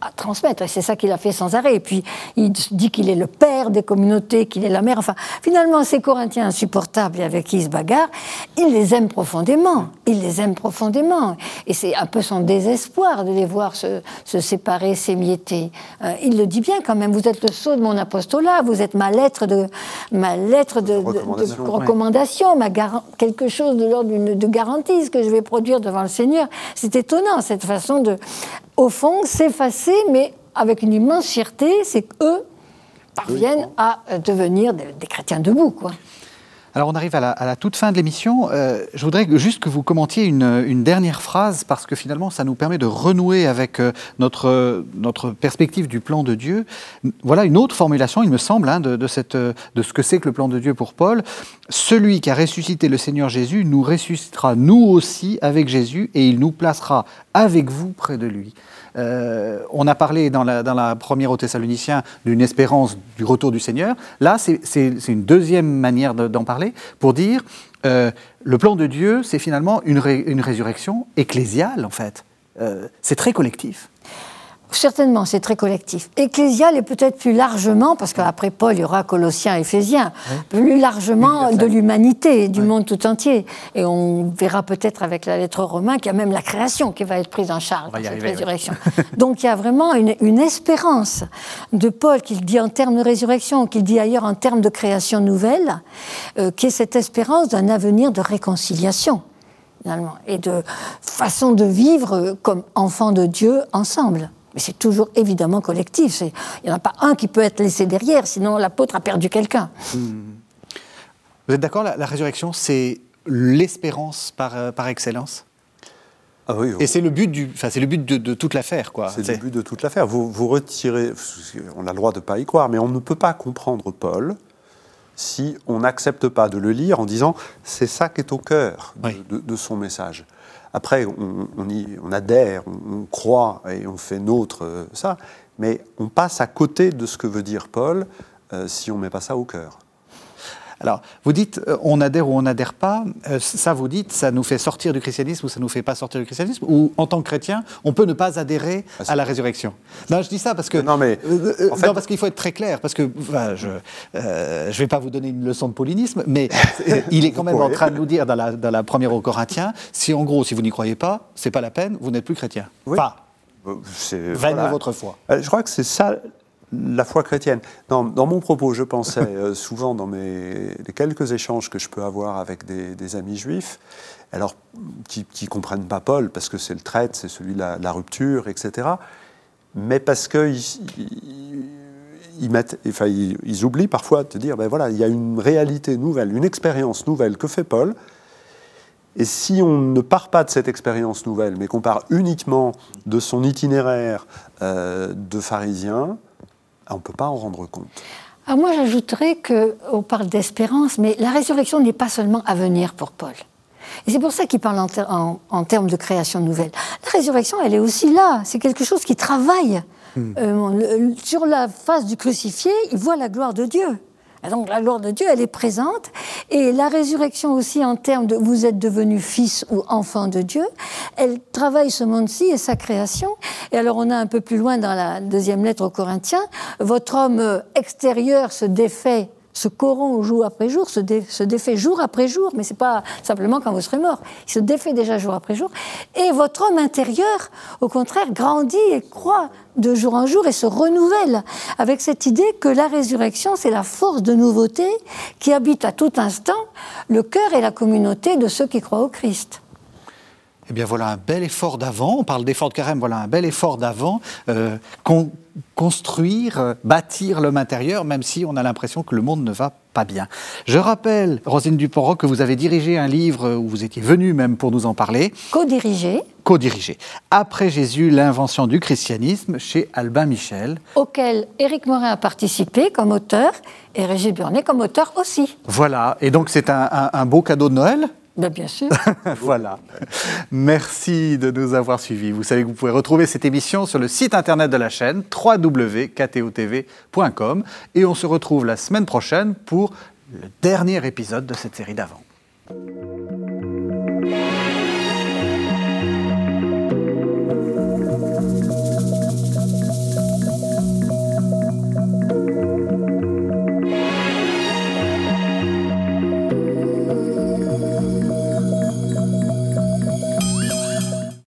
à transmettre. Et c'est ça qu'il a fait sans arrêt. Et puis, il dit qu'il est le père des communautés, qu'il est la mère. Enfin, finalement, ces Corinthiens insupportables avec qui il se bagarre, il les aime profondément. Il les aime profondément. Et c'est un peu son désespoir de les voir se, séparer, s'émietter. Euh, il le dit bien quand même. Vous êtes le sceau de mon apostolat. Vous êtes ma lettre de, ma lettre de, recommandation, ma quelque chose de l'ordre de garantie que je vais produire devant le Seigneur. C'est étonnant, cette façon de au fond, s'effacer, mais avec une immense fierté, c'est qu'eux parviennent à euh, devenir des, chrétiens debout. Quoi. Alors on arrive à la, toute fin de l'émission. Euh, je voudrais juste que vous commentiez une, dernière phrase parce que finalement ça nous permet de renouer avec euh, notre, notre perspective du plan de Dieu. Voilà une autre formulation, il me semble, hein, de, cette, de ce que c'est que le plan de Dieu pour Paul. Celui qui a ressuscité le Seigneur Jésus nous ressuscitera nous aussi avec Jésus et il nous placera avec vous près de lui. Euh, on a parlé dans la, première au Thessaloniciens d'une espérance du retour du Seigneur. Là, c'est une deuxième manière d'en parler pour dire euh, le plan de Dieu, c'est finalement une, une, résurrection ecclésiale, en fait. Euh, c'est très collectif. Certainement, c'est très collectif. Ecclésial et peut-être plus largement, parce qu'après Paul, il y aura Colossiens, Éphésiens, plus largement de l'humanité, du monde tout entier. Et on verra peut-être avec la lettre romain qu'il y a même la création qui va être prise en charge dans cette résurrection. Donc il y a vraiment une, espérance de Paul qu'il dit en termes de résurrection, qu'il dit ailleurs en termes de création nouvelle, euh, qui est cette espérance d'un avenir de réconciliation. Finalement, et de façon de vivre comme enfants de Dieu ensemble. Mais c'est toujours évidemment collectif. Il n'y en a pas un qui peut être laissé derrière, sinon l'apôtre a perdu quelqu'un. Hmm. Vous êtes d'accord la, résurrection, c'est l'espérance par, euh, par excellence? Ah oui, Et c'est le but, du, c'est le but de, toute l'affaire. quoi. C'est le but de toute l'affaire. Vous, vous retirez, on a le droit de ne pas y croire, mais on ne peut pas comprendre Paul si on n'accepte pas de le lire en disant c'est ça qui est au cœur de son message. Après, on, y, adhère, on, croit et on fait nôtre euh, ça, mais on passe à côté de ce que veut dire Paul euh, si on ne met pas ça au cœur. Alors, vous dites euh, on adhère ou on n'adhère pas. Euh, ça, vous dites, ça nous fait sortir du christianisme ou ça nous fait pas sortir du christianisme Ou en tant que chrétien, on peut ne pas adhérer ah, à la résurrection Non, je dis ça parce que. Non, mais. Euh, en fait... parce qu'il faut être très clair. Parce que je ne vais pas vous donner une leçon de paulinisme, mais il est quand même en train de nous dire dans la, dans la première aux Corinthiens si en gros, si vous n'y croyez pas, c'est pas la peine, vous n'êtes plus chrétien. Oui. Pas. C'est votre foi. Je crois que c'est ça la foi chrétienne. Dans, mon propos, je pensais euh, souvent dans mes, les quelques échanges que je peux avoir avec des, amis juifs, alors qui ne comprennent pas Paul, parce que c'est le traite, c'est celui de la, rupture, etc., mais parce qu'ils ils, ils, oublient parfois de dire, ben voilà, il y a une réalité nouvelle, une expérience nouvelle que fait Paul, Et si on ne part pas de cette expérience nouvelle, mais qu'on part uniquement de son itinéraire euh, de pharisien, on ne peut pas en rendre compte. Alors moi, j'ajouterais qu'on parle d'espérance, mais la résurrection n'est pas seulement à venir pour Paul. Et c'est pour ça qu'il parle en, termes de création nouvelle. La résurrection, elle est aussi là. C'est quelque chose qui travaille. Hmm. Euh, sur la face du crucifié, il voit la gloire de Dieu. Donc la gloire de Dieu, elle est présente. Et la résurrection aussi en termes de vous êtes devenu fils ou enfant de Dieu, elle travaille ce monde-ci et sa création. Et alors on a un peu plus loin dans la deuxième lettre aux Corinthiens, votre homme extérieur se défait se corrompt jour après jour, se, défait jour après jour, mais ce n'est pas simplement quand vous serez mort, il se défait déjà jour après jour. Et votre homme intérieur, au contraire, grandit et croît de jour en jour et se renouvelle avec cette idée que la résurrection, c'est la force de nouveauté qui habite à tout instant le cœur et la communauté de ceux qui croient au Christ. Eh bien voilà un bel effort d'avant, on parle d'effort de carême, voilà un bel effort d'avant, euh, construire, euh, bâtir l'homme intérieur, même si on a l'impression que le monde ne va pas bien. Je rappelle, Rosine Dupont, que vous avez dirigé un livre où vous étiez venu même pour nous en parler. Co-dirigé. Co-dirigé. Après Jésus, l'invention du christianisme chez Albin Michel. Auquel Éric Morin a participé comme auteur et Régis Burnet comme auteur aussi. Voilà, et donc c'est un beau cadeau de Noël ben, bien sûr. voilà. Merci de nous avoir suivis. Vous savez que vous pouvez retrouver cette émission sur le site internet de la chaîne www.ktotv.com et on se retrouve la semaine prochaine pour le dernier épisode de cette série d'avant.